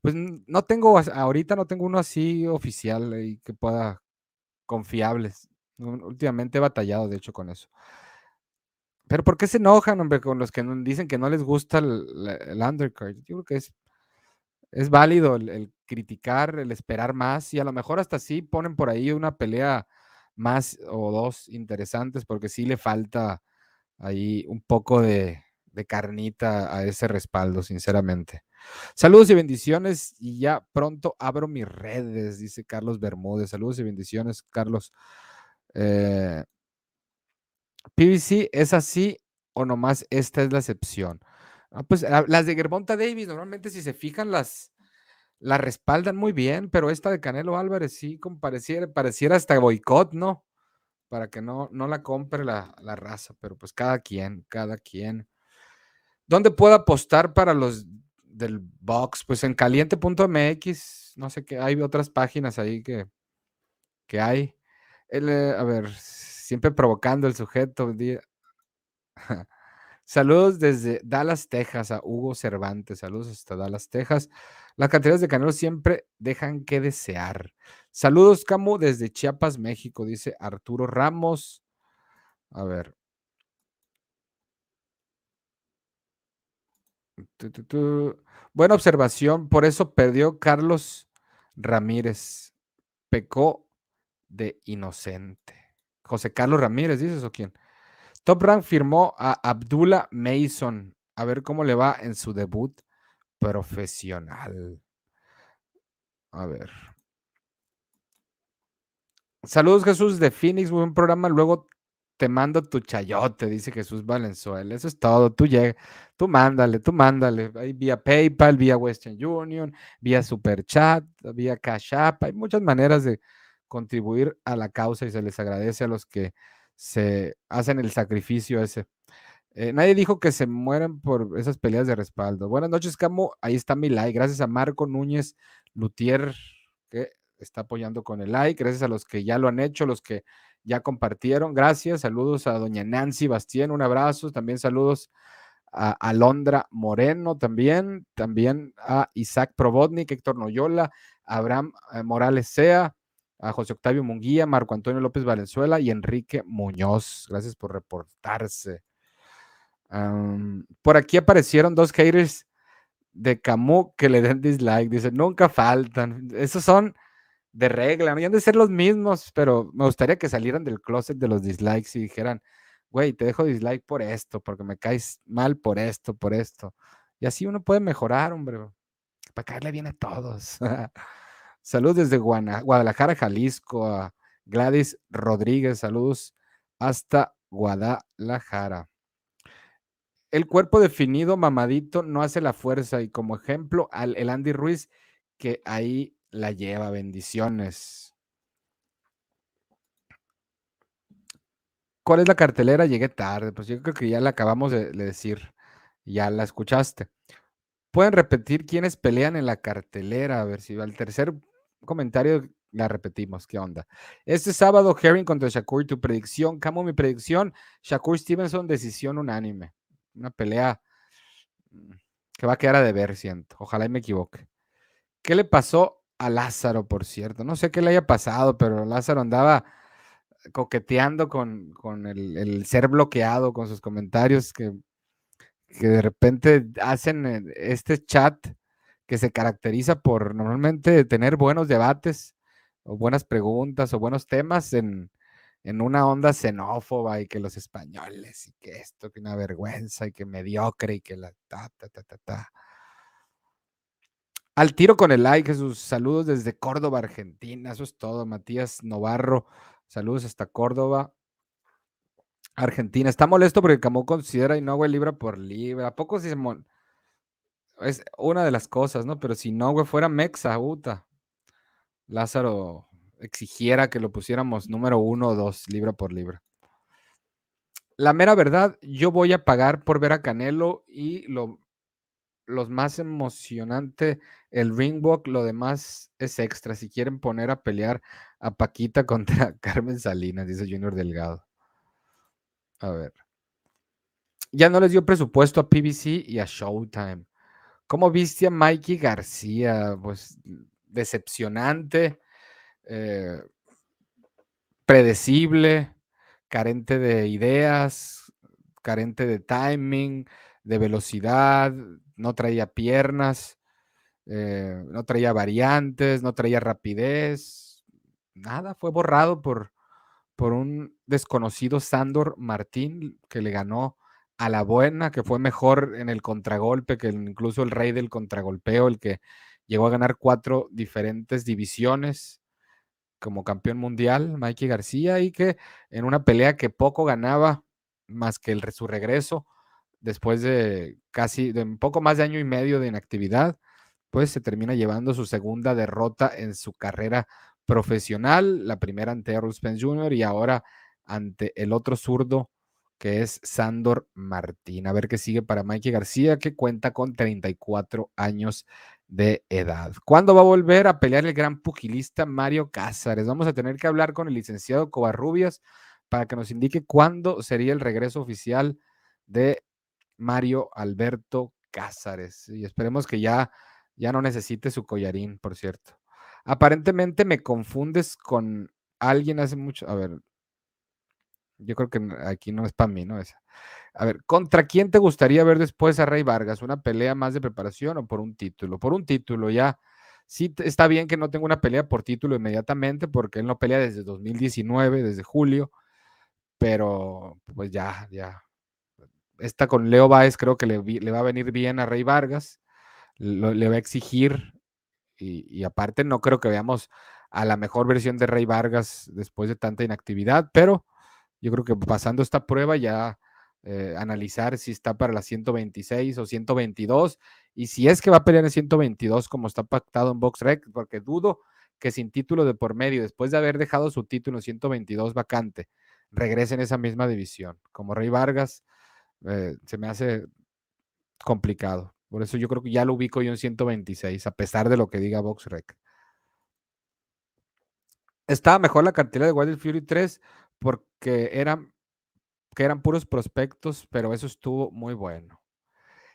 Pues no tengo, ahorita no tengo uno así oficial que pueda confiables. Últimamente he batallado, de hecho, con eso. Pero ¿por qué se enojan, hombre, con los que dicen que no les gusta el, undercard? Yo creo que es, es válido el, criticar, el esperar más y a lo mejor hasta sí ponen por ahí una pelea más o dos interesantes porque sí le falta ahí un poco de, de carnita a ese respaldo, sinceramente. Saludos y bendiciones y ya pronto abro mis redes, dice Carlos Bermúdez. Saludos y bendiciones, Carlos. Eh, PVC es así o nomás esta es la excepción. Ah, pues las de Gervonta Davis, normalmente si se fijan las, las respaldan muy bien, pero esta de Canelo Álvarez sí pareciera, pareciera hasta boicot, ¿no? Para que no, no la compre la, la raza, pero pues cada quien, cada quien. ¿Dónde puedo apostar para los del box? Pues en caliente.mx, no sé qué, hay otras páginas ahí que, que hay. Eh, a ver, siempre provocando el sujeto. Saludos desde Dallas, Texas, a Hugo Cervantes. Saludos hasta Dallas, Texas. Las cantidades de Canelo siempre dejan que desear. Saludos, Camu, desde Chiapas, México, dice Arturo Ramos. A ver, Buena observación, por eso perdió Carlos Ramírez. Pecó de inocente. José Carlos Ramírez, ¿dices o quién? Top Rank firmó a Abdullah Mason. A ver cómo le va en su debut profesional. A ver. Saludos Jesús de Phoenix, buen programa. Luego te mando tu chayote, dice Jesús Valenzuela. Eso es todo. Tú llega, tú mándale, tú mándale. Ahí vía PayPal, vía Western Union, vía Super Chat, vía Cash App. Hay muchas maneras de contribuir a la causa y se les agradece a los que se hacen el sacrificio ese. Eh, nadie dijo que se mueren por esas peleas de respaldo. Buenas noches, Camo. Ahí está mi like. Gracias a Marco Núñez Lutier, que está apoyando con el like. Gracias a los que ya lo han hecho, los que ya compartieron. Gracias. Saludos a doña Nancy Bastien, un abrazo. También saludos a Alondra Moreno, también, también a Isaac Probotnik, Héctor Noyola, Abraham eh, Morales Sea, a José Octavio Munguía, Marco Antonio López Valenzuela y Enrique Muñoz. Gracias por reportarse. por aquí aparecieron dos haters de Camus que le den dislike. Dice, nunca faltan. Esos son de regla, no han de ser los mismos, pero me gustaría que salieran del closet de los dislikes y dijeran, güey, te dejo dislike por esto, porque me caes mal por esto, por esto. Y así uno puede mejorar, hombre, para caerle bien a todos. saludos desde Guadalajara, Jalisco, a Gladys Rodríguez, saludos hasta Guadalajara. El cuerpo definido, mamadito, no hace la fuerza. Y como ejemplo, al, el Andy Ruiz, que ahí la lleva. Bendiciones. ¿Cuál es la cartelera? Llegué tarde, pues yo creo que ya la acabamos de, decir. Ya la escuchaste. Pueden repetir quiénes pelean en la cartelera. A ver si al tercer comentario la repetimos. ¿Qué onda? Este sábado, Herring contra Shakur. Tu predicción. Camo, mi predicción. Shakur Stevenson, decisión unánime. Una pelea mm, que va a quedar a deber, siento. Ojalá y me equivoque. ¿Qué le pasó a Lázaro, por cierto. No sé qué le haya pasado, pero Lázaro andaba coqueteando con, el, ser bloqueado, con sus comentarios que, que de repente hacen eh, este chat que se caracteriza por normalmente tener buenos debates o buenas preguntas o buenos temas en, en una onda xenófoba y que los españoles y que esto, que una vergüenza y que mediocre y que la ta, ta, ta, ta, ta. Al tiro con el like, Jesús. Saludos desde Córdoba, Argentina. Eso es todo. Matías Novarro. Saludos hasta Córdoba, Argentina. Está molesto porque Camó considera Inoue libra por libra. ¿A poco si se Es una de las cosas, ¿no? Pero si Inoue fuera Mexa, puta. Lázaro exigiera que lo pusiéramos número uno o dos, libra por libra. La mera verdad, yo voy a pagar por ver a Canelo y lo los más emocionante el ring walk, lo demás es extra. Si quieren poner a pelear a Paquita contra Carmen Salinas, dice Junior Delgado. A ver. Ya no les dio presupuesto a PBC y a Showtime. ¿Cómo viste a Mikey García? Pues decepcionante, eh, predecible, carente de ideas, carente de timing, de velocidad, no traía piernas, eh, no traía variantes, no traía rapidez, nada, fue borrado por, por un desconocido Sandor Martín que le ganó a la buena, que fue mejor en el contragolpe que incluso el rey del contragolpeo, el que llegó a ganar cuatro diferentes divisiones como campeón mundial, Mikey García, y que en una pelea que poco ganaba más que el, su regreso, después de casi de un poco más de año y medio de inactividad, pues se termina llevando su segunda derrota en su carrera profesional, la primera ante Errol Spence Jr. y ahora ante el otro zurdo que es Sandor Martín. A ver qué sigue para Mikey García, que cuenta con 34 años de edad. ¿Cuándo va a volver a pelear el gran pugilista Mario Cázares? Vamos a tener que hablar con el licenciado Covarrubias para que nos indique cuándo sería el regreso oficial de Mario Alberto Cázares. Y esperemos que ya, ya no necesite su collarín, por cierto. Aparentemente me confundes con alguien hace mucho. A ver, yo creo que aquí no es para mí, ¿no? Esa. A ver, ¿contra quién te gustaría ver después a Rey Vargas? ¿Una pelea más de preparación o por un título? Por un título, ya. Sí, está bien que no tenga una pelea por título inmediatamente, porque él no pelea desde 2019, desde julio, pero pues ya, ya, esta con Leo Báez creo que le, va a venir bien a Rey Vargas, le va a exigir y, aparte no creo que veamos a la mejor versión de Rey Vargas después de tanta inactividad, pero yo creo que pasando esta prueba ya eh, analizar si está para las 126 o 122 y si es que va a pelear en 122 como está pactado en BoxRec, porque dudo que sin título de por medio, después de haber dejado su título en 122 vacante, regrese en esa misma división. Como Rey Vargas, eh, se me hace complicado. Por eso yo creo que ya lo ubico yo en 126, a pesar de lo que diga VoxRec. Estaba mejor la cartera de Wild Fury 3 porque eran, que eran puros prospectos, pero eso estuvo muy bueno.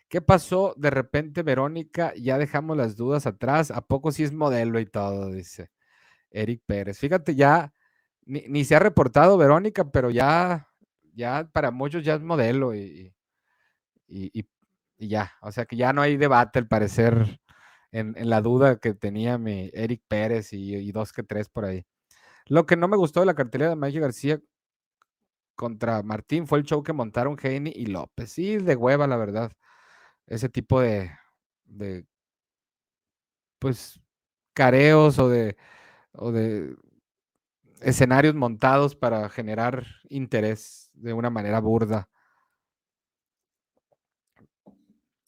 ¿Qué pasó? De repente, Verónica, ya dejamos las dudas atrás. ¿A poco sí es modelo y todo? Dice Eric Pérez. Fíjate, ya ni, ni se ha reportado Verónica, pero ya ya para muchos ya es modelo y, y, ya, o sea que ya no hay debate al parecer en, la duda que tenía mi Eric Pérez y, dos que tres por ahí. Lo que no me gustó de la cartelera de Maggie García contra Martín fue el show que montaron Heine y López. Sí, de hueva, la verdad. Ese tipo de, de pues, careos o de, o de escenarios montados para generar interés de una manera burda.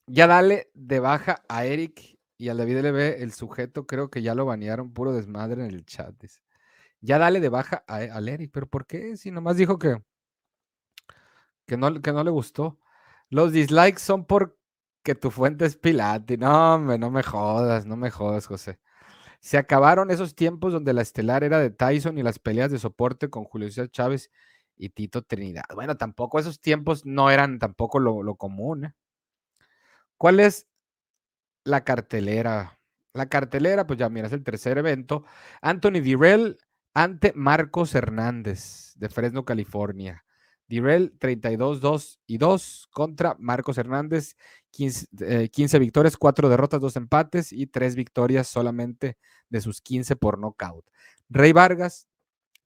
Ya dale de baja a Eric y al David LB, el sujeto creo que ya lo banearon puro desmadre en el chat. Ya dale de baja a, al Eric, pero ¿por qué? Si nomás dijo que, que, no, que no le gustó. Los dislikes son porque tu fuente es Pilati. No, no me jodas, no me jodas, José. Se acabaron esos tiempos donde la estelar era de Tyson y las peleas de soporte con Julio César Chávez y Tito Trinidad. Bueno, tampoco esos tiempos no eran tampoco lo, común. ¿eh? ¿Cuál es la cartelera? La cartelera, pues ya miras el tercer evento. Anthony Dirrell ante Marcos Hernández de Fresno, California. Dirrell 32, 2 y 2 contra Marcos Hernández, 15, 15, eh, victorias, 4 derrotas, 2 empates y 3 victorias solamente de sus 15 por nocaut. Rey Vargas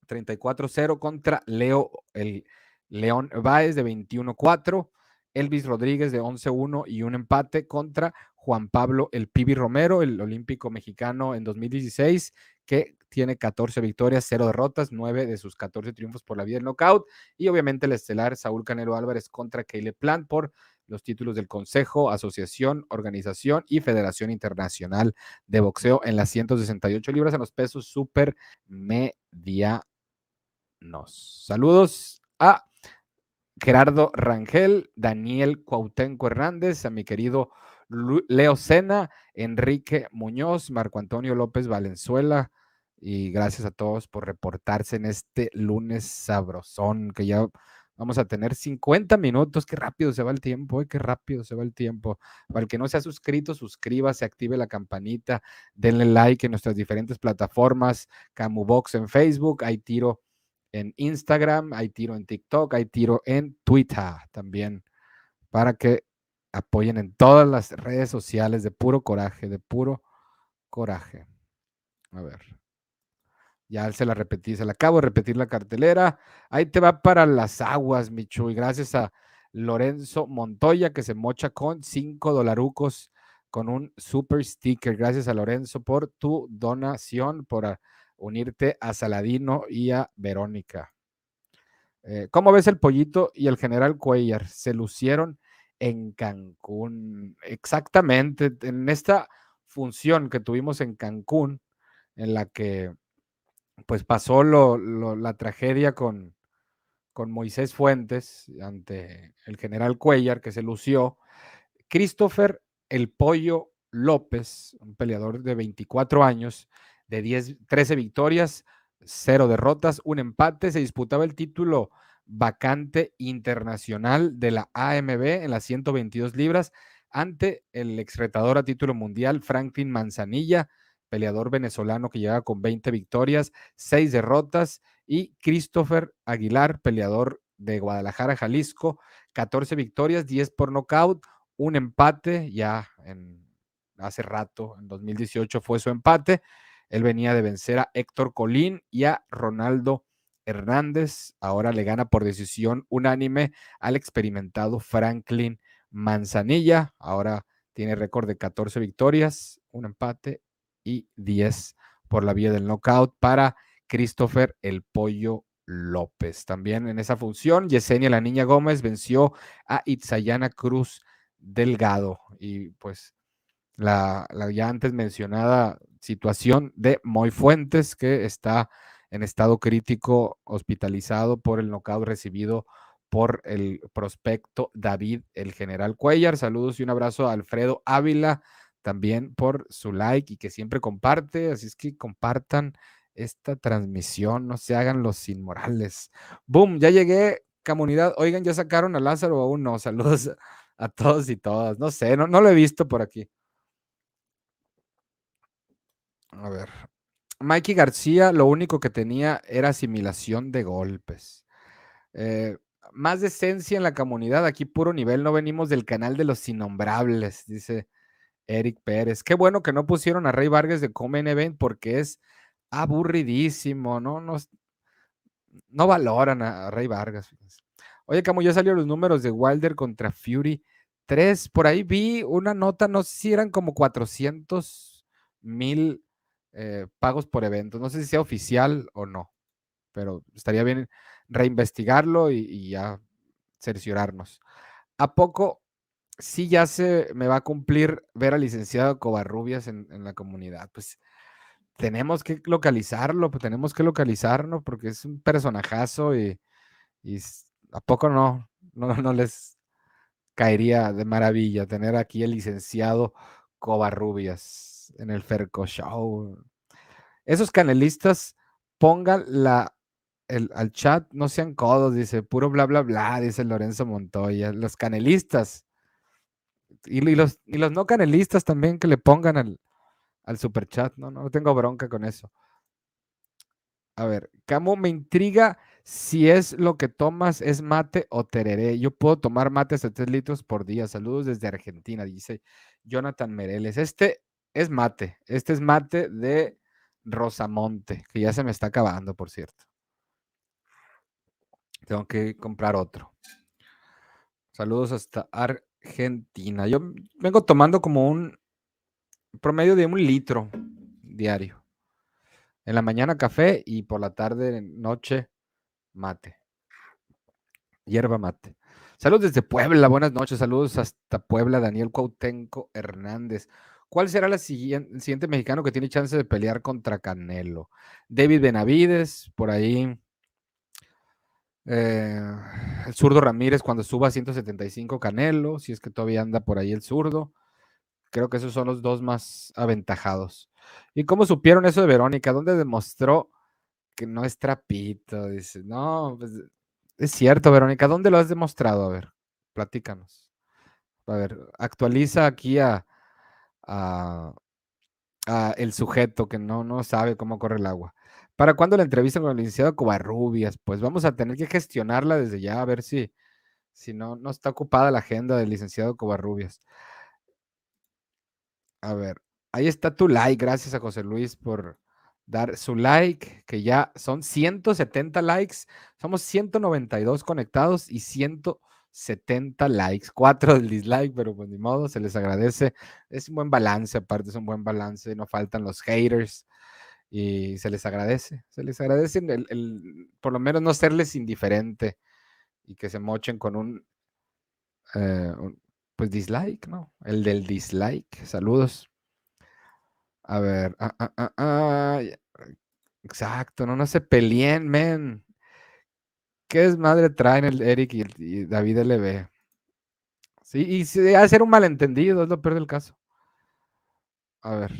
34-0 contra Leo, el León Báez de 21-4. Elvis Rodríguez de 11-1 y un empate contra Juan Pablo El Pibi Romero, el olímpico mexicano en 2016, que tiene 14 victorias, 0 derrotas, 9 de sus 14 triunfos por la vía del knockout. Y obviamente el estelar Saúl Canelo Álvarez contra Caleb Plant por los títulos del Consejo, Asociación, Organización y Federación Internacional de Boxeo en las 168 libras en los pesos super medianos. Saludos a Gerardo Rangel, Daniel Cuautenco Hernández, a mi querido Leo Sena, Enrique Muñoz, Marco Antonio López Valenzuela, y gracias a todos por reportarse en este lunes sabrosón, que ya vamos a tener 50 minutos. Qué rápido se va el tiempo, eh, qué rápido se va el tiempo. Para el que no se ha suscrito, suscríbase, active la campanita, denle like en nuestras diferentes plataformas, Camubox en Facebook, hay tiro en Instagram, hay tiro en TikTok, hay tiro en Twitter también, para que apoyen en todas las redes sociales de puro coraje, de puro coraje. A ver. Ya se la repetí, se la acabo de repetir la cartelera. Ahí te va para las aguas, Michu. Y gracias a Lorenzo Montoya que se mocha con cinco dolarucos con un super sticker. Gracias a Lorenzo por tu donación, por unirte a Saladino y a Verónica. Eh, ¿Cómo ves el pollito y el general Cuellar? Se lucieron en Cancún. Exactamente, en esta función que tuvimos en Cancún, en la que pues pasó la tragedia con, con Moisés Fuentes ante el general Cuellar, que se lució. Christopher El Pollo López, un peleador de 24 años, de 10, 13 victorias, 0 derrotas, un empate, se disputaba el título vacante internacional de la AMB en las 122 libras ante el exretador a título mundial Franklin Manzanilla, peleador venezolano que llega con 20 victorias, 6 derrotas, y Christopher Aguilar, peleador de Guadalajara, Jalisco, 14 victorias, 10 por nocaut, un empate, ya en, hace rato, en 2018 fue su empate. Él venía de vencer a Héctor Colín y a Ronaldo Hernández. Ahora le gana por decisión unánime al experimentado Franklin Manzanilla. Ahora tiene récord de 14 victorias, un empate y 10 por la vía del knockout para Christopher El Pollo López. También en esa función, Yesenia La Niña Gómez venció a Itzayana Cruz Delgado. Y pues la, la ya antes mencionada situación de Moy Fuentes, que está en estado crítico, hospitalizado por el knockout recibido por el prospecto David, el general Cuellar. Saludos y un abrazo a Alfredo Ávila también por su like y que siempre comparte. Así es que compartan esta transmisión, no se hagan los inmorales. Boom, ya llegué, comunidad. Oigan, ya sacaron a Lázaro aún no. Saludos a todos y todas. No sé, no, no lo he visto por aquí. A ver, Mikey García lo único que tenía era asimilación de golpes. Eh, más decencia en la comunidad, aquí puro nivel, no venimos del canal de los innombrables, dice Eric Pérez. Qué bueno que no pusieron a Rey Vargas de Comen Event porque es aburridísimo, ¿no? No, no valoran a Rey Vargas. Oye, como ya salieron los números de Wilder contra Fury 3, por ahí vi una nota, no sé si eran como 400 mil eh, pagos por eventos. No sé si sea oficial o no, pero estaría bien reinvestigarlo y, ya cerciorarnos. ¿A poco sí ya se me va a cumplir ver al licenciado Covarrubias en, en la comunidad? Pues tenemos que localizarlo, pues tenemos que localizarlo porque es un personajazo y, ¿a poco no, no, no les caería de maravilla tener aquí el licenciado Covarrubias? En el Ferco Show. Esos canelistas pongan la, el, al chat, no sean codos, dice, puro bla, bla, bla, dice Lorenzo Montoya. Los canelistas. Y, los, y los no canelistas también que le pongan al, al super chat. No, no tengo bronca con eso. A ver, Camo, me intriga si es lo que tomas es mate o tereré. Yo puedo tomar mate hasta 3 litros por día. Saludos desde Argentina, dice Jonathan Mereles. Este es mate. Este es mate de Rosamonte, que ya se me está acabando, por cierto. Tengo que comprar otro. Saludos hasta Argentina. Yo vengo tomando como un promedio de un litro diario. En la mañana café y por la tarde, noche, mate. Hierba mate. Saludos desde Puebla, buenas noches. Saludos hasta Puebla, Daniel Cuautenco Hernández. ¿Cuál será el siguiente, mexicano que tiene chance de pelear contra Canelo? David Benavides, por ahí. Eh, el zurdo Ramírez cuando suba a 175 Canelo, si es que todavía anda por ahí el zurdo. Creo que esos son los dos más aventajados. ¿Y cómo supieron eso de Verónica? ¿Dónde demostró que no es trapito? Dice, no, pues, es cierto, Verónica. ¿Dónde lo has demostrado? A ver, platícanos. A ver, actualiza aquí a, el sujeto que no, no sabe cómo corre el agua. ¿Para cuándo la entrevista con el licenciado Covarrubias? Pues vamos a tener que gestionarla desde ya, a ver si, si no, no está ocupada la agenda del licenciado Covarrubias. A ver, ahí está tu like. Gracias a José Luis por dar su like, que ya son 170 likes. Somos 192 conectados y 170 likes. Cuatro del dislike, pero pues ni modo, se les agradece. Es un buen balance, aparte es un buen balance. No faltan los haters y se les agradece. Se les agradece el, por lo menos no serles indiferente y que se mochen con un, eh, pues dislike, ¿no? El del dislike. Saludos. A ver. Ah, ah, ah, ah exacto, no, no se peleen, men. ¿Qué desmadre traen el Eric y, David LB? Sí, y si hacer un malentendido, es lo peor del caso. A ver.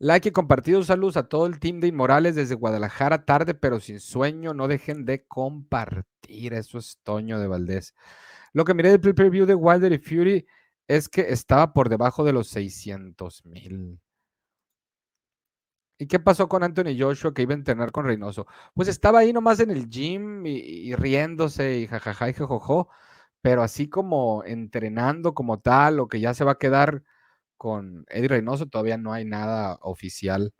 Like y compartido. Saludos a todo el team de Inmorales desde Guadalajara. Tarde, pero sin sueño. No dejen de compartir. Eso es Toño de Valdés. Lo que miré del preview de Wilder y Fury es que estaba por debajo de los 600 mil. ¿Y qué pasó con Anthony Joshua que iba a entrenar con Reynoso? Pues estaba ahí nomás en el gym y, riéndose y jajaja y jajojo, pero así como entrenando como tal o que ya se va a quedar con Eddie Reynoso, todavía no hay nada oficial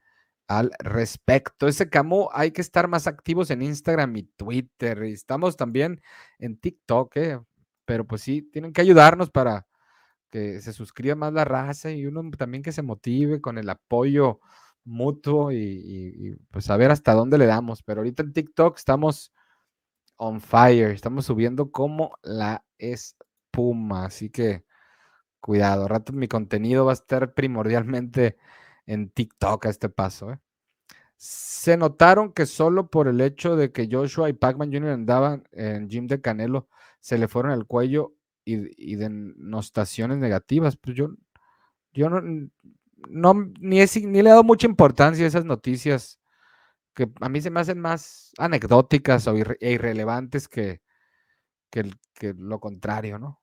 al respecto. Ese Camus hay que estar más activos en Instagram y Twitter. Y estamos también en TikTok, ¿eh? pero pues sí, tienen que ayudarnos para que se suscriba más la raza y uno también que se motive con el apoyo mutuo y, pues a ver hasta dónde le damos. Pero ahorita en TikTok estamos on fire, estamos subiendo como la espuma, así que cuidado, rato mi contenido va a estar primordialmente en TikTok a este paso. ¿eh? Se notaron que solo por el hecho de que Joshua y Pac-Man Jr. andaban en Jim de Canelo, se le fueron al cuello y, de notaciones negativas. Pues yo, yo no, no ni, ni le he dado mucha importancia a esas noticias que a mí se me hacen más anecdóticas o e irrelevantes que, que, lo contrario, ¿no?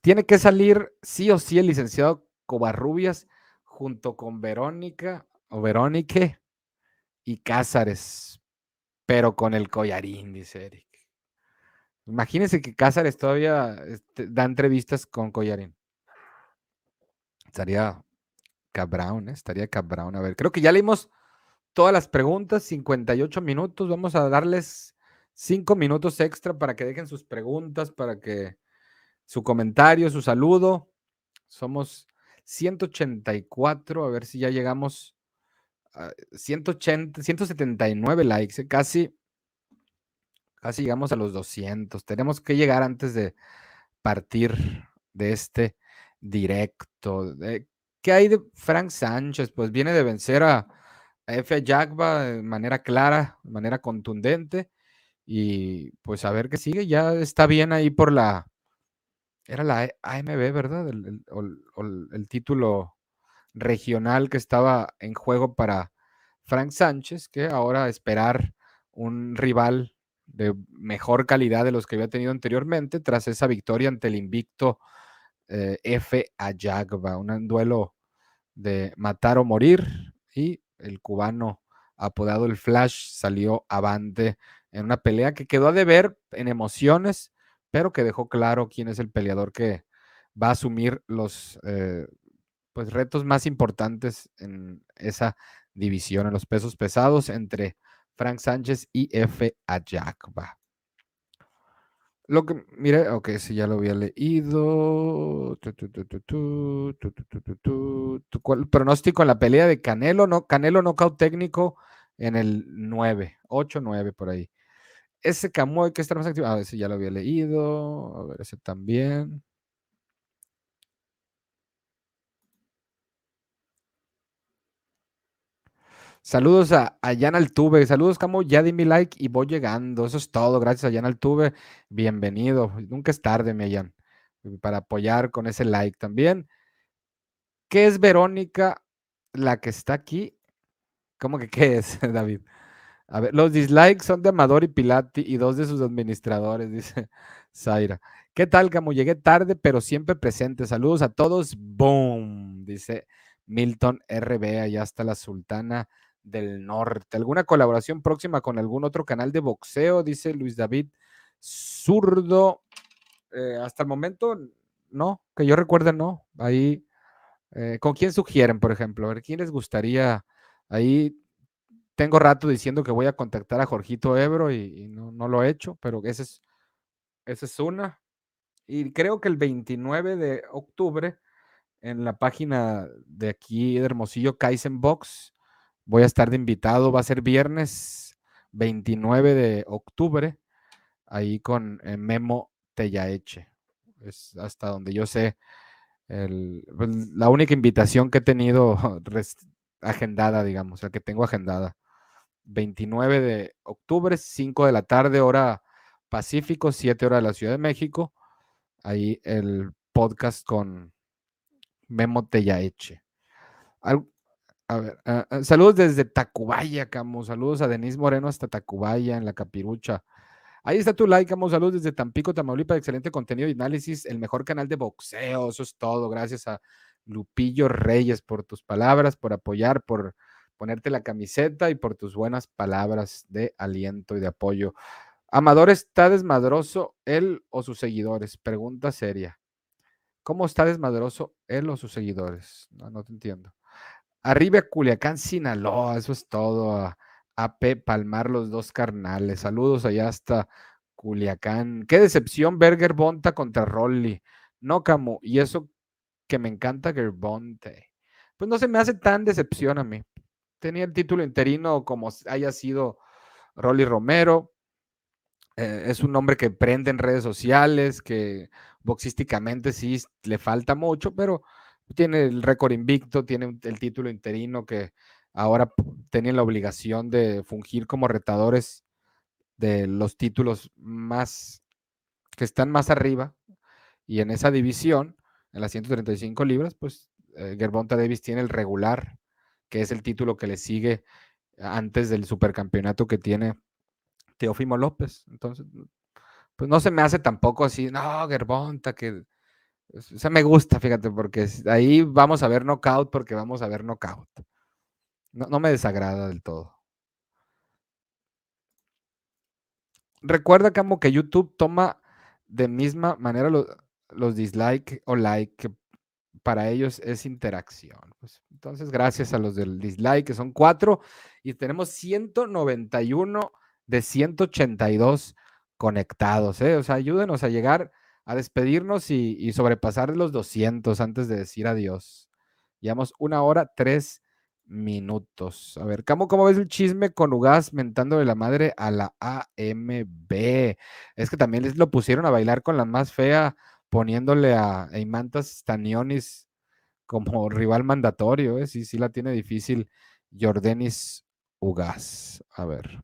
Tiene que salir sí o sí el licenciado Covarrubias junto con Verónica o Verónica y Cázares, pero con el collarín, dice Eric. Imagínense que Cázares todavía este, da entrevistas con collarín. Estaría cabrón, ¿eh? estaría cabrón. A ver, creo que ya leímos todas las preguntas, 58 minutos. Vamos a darles 5 minutos extra para que dejen sus preguntas, para que su comentario, su saludo. Somos 184, a ver si ya llegamos a 180, 179 likes, ¿eh? casi, casi llegamos a los 200. Tenemos que llegar antes de partir de este directo. ¿Qué hay de Frank Sánchez? Pues viene de vencer a, F. Jagba de manera clara, de manera contundente. Y pues a ver qué sigue. Ya está bien ahí por la era la AMB, ¿verdad? El, el, título regional que estaba en juego para Frank Sánchez, que ahora esperar un rival de mejor calidad de los que había tenido anteriormente tras esa victoria ante el invicto eh, F. Ayagba, un duelo de matar o morir y el cubano apodado el Flash salió avante en una pelea que quedó a deber en emociones, pero que dejó claro quién es el peleador que va a asumir los eh, pues, retos más importantes en esa división, en los pesos pesados, entre Frank Sánchez y F. Ayakba. Lo que, mire, ok, si ya lo había leído. pronóstico en la pelea de Canelo, no, Canelo nocaut técnico en el 9, 8, 9 por ahí. Ese Camuy que está más activo. A ver si ya lo había leído. A ver, ese también. Saludos a, a Altuve. Saludos, Camo. Ya di mi like y voy llegando. Eso es todo. Gracias a Altuve. Bienvenido. Nunca es tarde, mi Jan, para apoyar con ese like también. ¿Qué es Verónica, la que está aquí? ¿Cómo que qué es, David? A ver, los dislikes son de Amador y Pilati y dos de sus administradores, dice Zaira. ¿Qué tal, Camo? Llegué tarde, pero siempre presente. Saludos a todos. Boom, dice Milton RB. Allá está la Sultana del Norte. ¿Alguna colaboración próxima con algún otro canal de boxeo? Dice Luis David Zurdo. Eh, hasta el momento, no, que yo recuerde, no. Ahí, eh, ¿con quién sugieren, por ejemplo? A ver, ¿quién les gustaría? Ahí tengo rato diciendo que voy a contactar a Jorgito Ebro y, no, lo he hecho, pero esa es, esa es una. Y creo que el 29 de octubre, en la página de aquí de Hermosillo, Kaizen Box, Voy a estar de invitado, va a ser viernes 29 de octubre, ahí con eh, Memo Tellaeche. Es hasta donde yo sé, pues, la única invitación que he tenido agendada, digamos, la que tengo agendada. 29 de octubre, 5 de la tarde, hora Pacífico, 7 horas de la Ciudad de México. Ahí el podcast con Memo Tellaeche. A ver, ah, ah, saludos desde Tacubaya, Camo. Saludos a Denise Moreno hasta Tacubaya, en la Capirucha. Ahí está tu like, Camo. Saludos desde Tampico, Tamaulipas. Excelente contenido y análisis. El mejor canal de boxeo. Eso es todo. Gracias a Lupillo Reyes por tus palabras, por apoyar, por ponerte la camiseta y por tus buenas palabras de aliento y de apoyo. Amador está desmadroso, él o sus seguidores. Pregunta seria. ¿Cómo está desmadroso él o sus seguidores? No, no te entiendo. Arriba Culiacán, Sinaloa, eso es todo. A P. Palmar, los dos carnales. Saludos allá hasta Culiacán. Qué decepción ver Gerbonta contra Rolly. No, Camu. Y eso que me encanta Gerbonte. Pues no se me hace tan decepción a mí. Tenía el título interino como haya sido Rolly Romero. Eh, es un hombre que prende en redes sociales, que boxísticamente sí le falta mucho, pero tiene el récord invicto, tiene el título interino que ahora tienen la obligación de fungir como retadores de los títulos más que están más arriba y en esa división, en las 135 libras, pues eh, Gerbonta Davis tiene el regular, que es el título que le sigue antes del supercampeonato que tiene Teófimo López. Entonces, pues no se me hace tampoco así, no, Gerbonta, que o sea, me gusta, fíjate, porque ahí vamos a ver knockout porque vamos a ver knockout. No, no me desagrada del todo. Recuerda, Camo, que YouTube toma de misma manera los, los dislike o like, que para ellos es interacción. Pues, entonces, gracias a los del dislike, que son cuatro, y tenemos 191 de 182 conectados. ¿eh? O sea, ayúdenos a llegar a despedirnos y, sobrepasar los 200 antes de decir adiós. Llevamos una hora, tres minutos. A ver, ¿cómo, cómo ves el chisme con Ugas mentándole la madre a la AMB? Es que también les lo pusieron a bailar con la más fea, poniéndole a Imantas Stanionis como rival mandatorio. ¿eh? Sí, sí la tiene difícil Jordanis Ugas. A ver.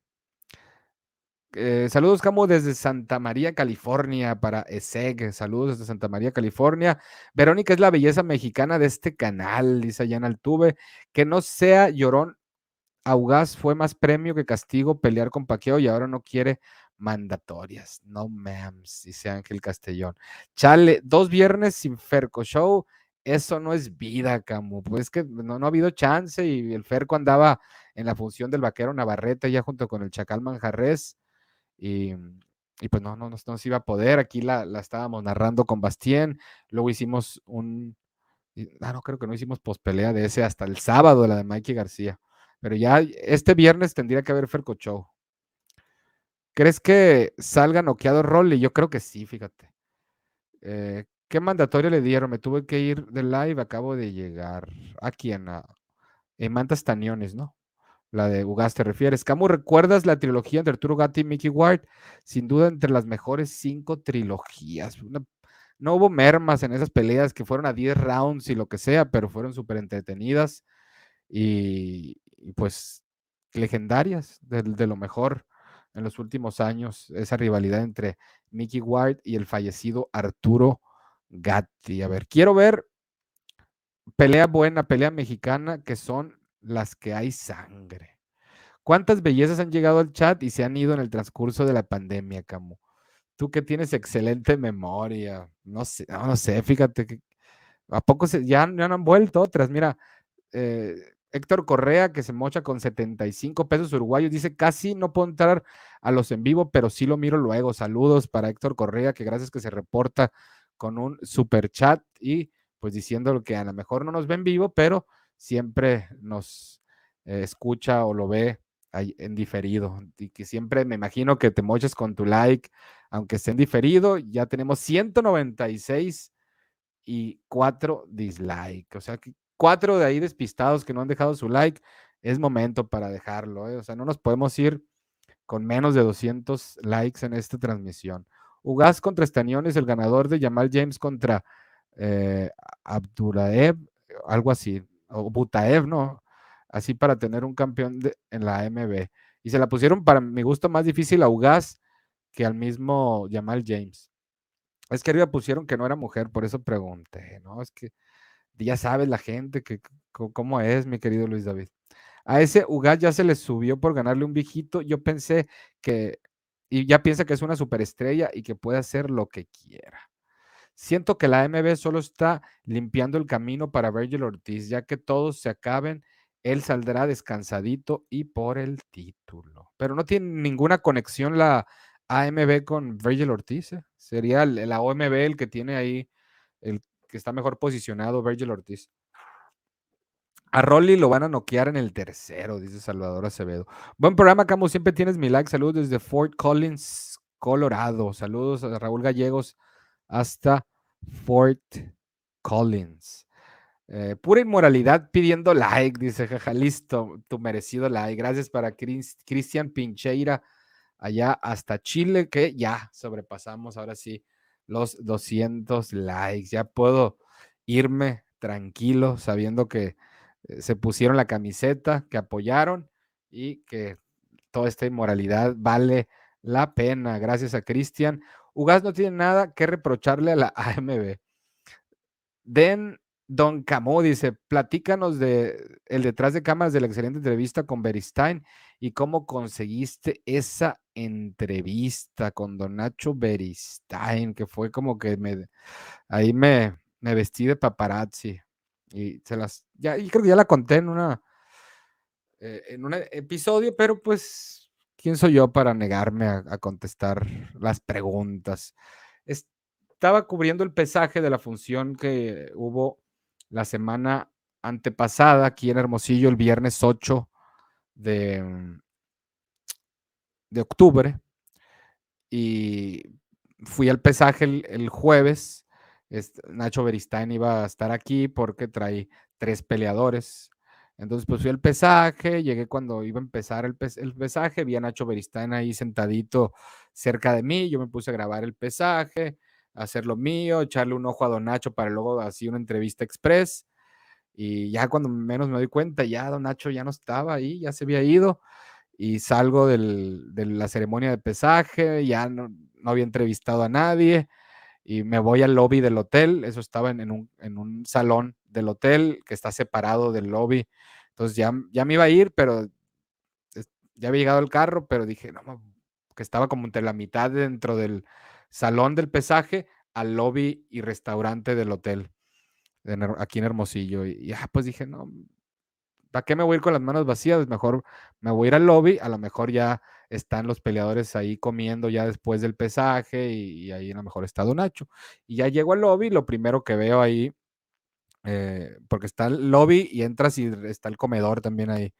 Eh, saludos, Camo, desde Santa María, California, para ESEG. Saludos desde Santa María, California. Verónica es la belleza mexicana de este canal, dice Jan Altuve. Que no sea llorón. Augás fue más premio que castigo pelear con Paqueo y ahora no quiere mandatorias. No mams, dice Ángel Castellón. Chale, dos viernes sin Ferco Show. Eso no es vida, Camu. Pues que no, no ha habido chance y el Ferco andaba en la función del vaquero Navarrete ya junto con el Chacal Manjarres. Y, pues no, no, se iba a poder. Aquí la, estábamos narrando con Bastien. Luego hicimos un. Ah, no, creo que no hicimos pospelea de ese hasta el sábado, la de Mikey García. Pero ya este viernes tendría que haber Ferco Show. ¿Crees que salga noqueado Rolly? Yo creo que sí, fíjate. Eh, ¿Qué mandatorio le dieron? Me tuve que ir de live, acabo de llegar. ¿A quién? A, Mantas Tañones, ¿no? La de Ugas te refieres. ¿Cómo recuerdas la trilogía entre Arturo Gatti y Mickey Ward? Sin duda entre las mejores cinco trilogías. no hubo mermas en esas peleas que fueron a 10 rounds y lo que sea, pero fueron súper entretenidas y, pues legendarias de, lo mejor en los últimos años, esa rivalidad entre Mickey Ward y el fallecido Arturo Gatti. A ver, quiero ver pelea buena, pelea mexicana, que son las que hay sangre. ¿Cuántas bellezas han llegado al chat y se han ido en el transcurso de la pandemia, Camu? Tú que tienes excelente memoria, no sé, no, sé, fíjate que a poco se, ya, no han vuelto otras. Mira, eh, Héctor Correa, que se mocha con 75 pesos uruguayos, dice, casi no puedo entrar a los en vivo, pero sí lo miro luego. Saludos para Héctor Correa, que gracias que se reporta con un super chat y pues diciendo que a lo mejor no nos ven vivo, pero siempre nos eh, escucha o lo ve ahí en diferido. Y que siempre me imagino que te moches con tu like, aunque esté en diferido. Ya tenemos 196 y 4 dislikes. O sea que cuatro de ahí despistados que no han dejado su like. Es momento para dejarlo. ¿eh? O sea, no nos podemos ir con menos de 200 likes en esta transmisión. Ugas contra Estañón es el ganador de Jamal James contra eh, Abduraev, algo así, o Butaev, ¿no? Así para tener un campeón en la MB. Y se la pusieron para mi gusto más difícil a Ugas que al mismo Jamal James. Es que arriba pusieron que no era mujer, por eso pregunté, ¿no? Es que ya sabes la gente que cómo es, mi querido Luis David. A ese Ugas ya se le subió por ganarle un viejito. Yo pensé que, y ya piensa que es una superestrella y que puede hacer lo que quiera. Siento que la MB solo está limpiando el camino para Virgil Ortiz, ya que todos se acaben, él saldrá descansadito y por el título. Pero no tiene ninguna conexión la AMB con Virgil Ortiz. ¿eh? Sería la OMB el que tiene ahí, el que está mejor posicionado, Virgil Ortiz. A Rolly lo van a noquear en el tercero, dice Salvador Acevedo. Buen programa, Camus. Siempre tienes mi like. Saludos desde Fort Collins, Colorado. Saludos a Raúl Gallegos hasta Fort Collins. Eh, pura inmoralidad pidiendo like, dice jaja, listo, tu merecido like. Gracias para Cristian Pincheira, allá hasta Chile, que ya sobrepasamos ahora sí los 200 likes. Ya puedo irme tranquilo sabiendo que eh, se pusieron la camiseta, que apoyaron y que toda esta inmoralidad vale la pena. Gracias a Cristian. Ugas no tiene nada que reprocharle a la AMB. Den Don Camo dice, platícanos de el detrás de cámaras de la excelente entrevista con Beristain y cómo conseguiste esa entrevista con Don Nacho Beristain, que fue como que me ahí me, me vestí de paparazzi y se las ya creo que ya la conté en una eh, en un episodio, pero pues ¿quién soy yo para negarme a, contestar las preguntas? Estaba cubriendo el pesaje de la función que hubo la semana antepasada aquí en Hermosillo, el viernes 8 de, de octubre. Y fui al pesaje el, jueves. Nacho Beristain iba a estar aquí porque trae tres peleadores entonces, pues fui al pesaje, llegué cuando iba a empezar el, pesaje, vi a Nacho Beristain ahí sentadito cerca de mí, yo me puse a grabar el pesaje, hacer lo mío, echarle un ojo a Don Nacho para luego así una entrevista express. Y ya cuando menos me doy cuenta, ya Don Nacho ya no estaba ahí, ya se había ido. Y salgo de la ceremonia de pesaje, ya no, había entrevistado a nadie. Y me voy al lobby del hotel, eso estaba en, un, en un salón del hotel que está separado del lobby. Entonces ya, ya me iba a ir, pero ya había llegado el carro, pero dije, no, que estaba como entre la mitad dentro del salón del pesaje al lobby y restaurante del hotel, aquí en Hermosillo. Y ya, pues dije, no, ¿para qué me voy a ir con las manos vacías? Mejor me voy a ir al lobby, a lo mejor ya están los peleadores ahí comiendo ya después del pesaje y, ahí a lo mejor está Nacho. Y ya llego al lobby, lo primero que veo ahí, eh, porque está el lobby y entras y está el comedor también ahí,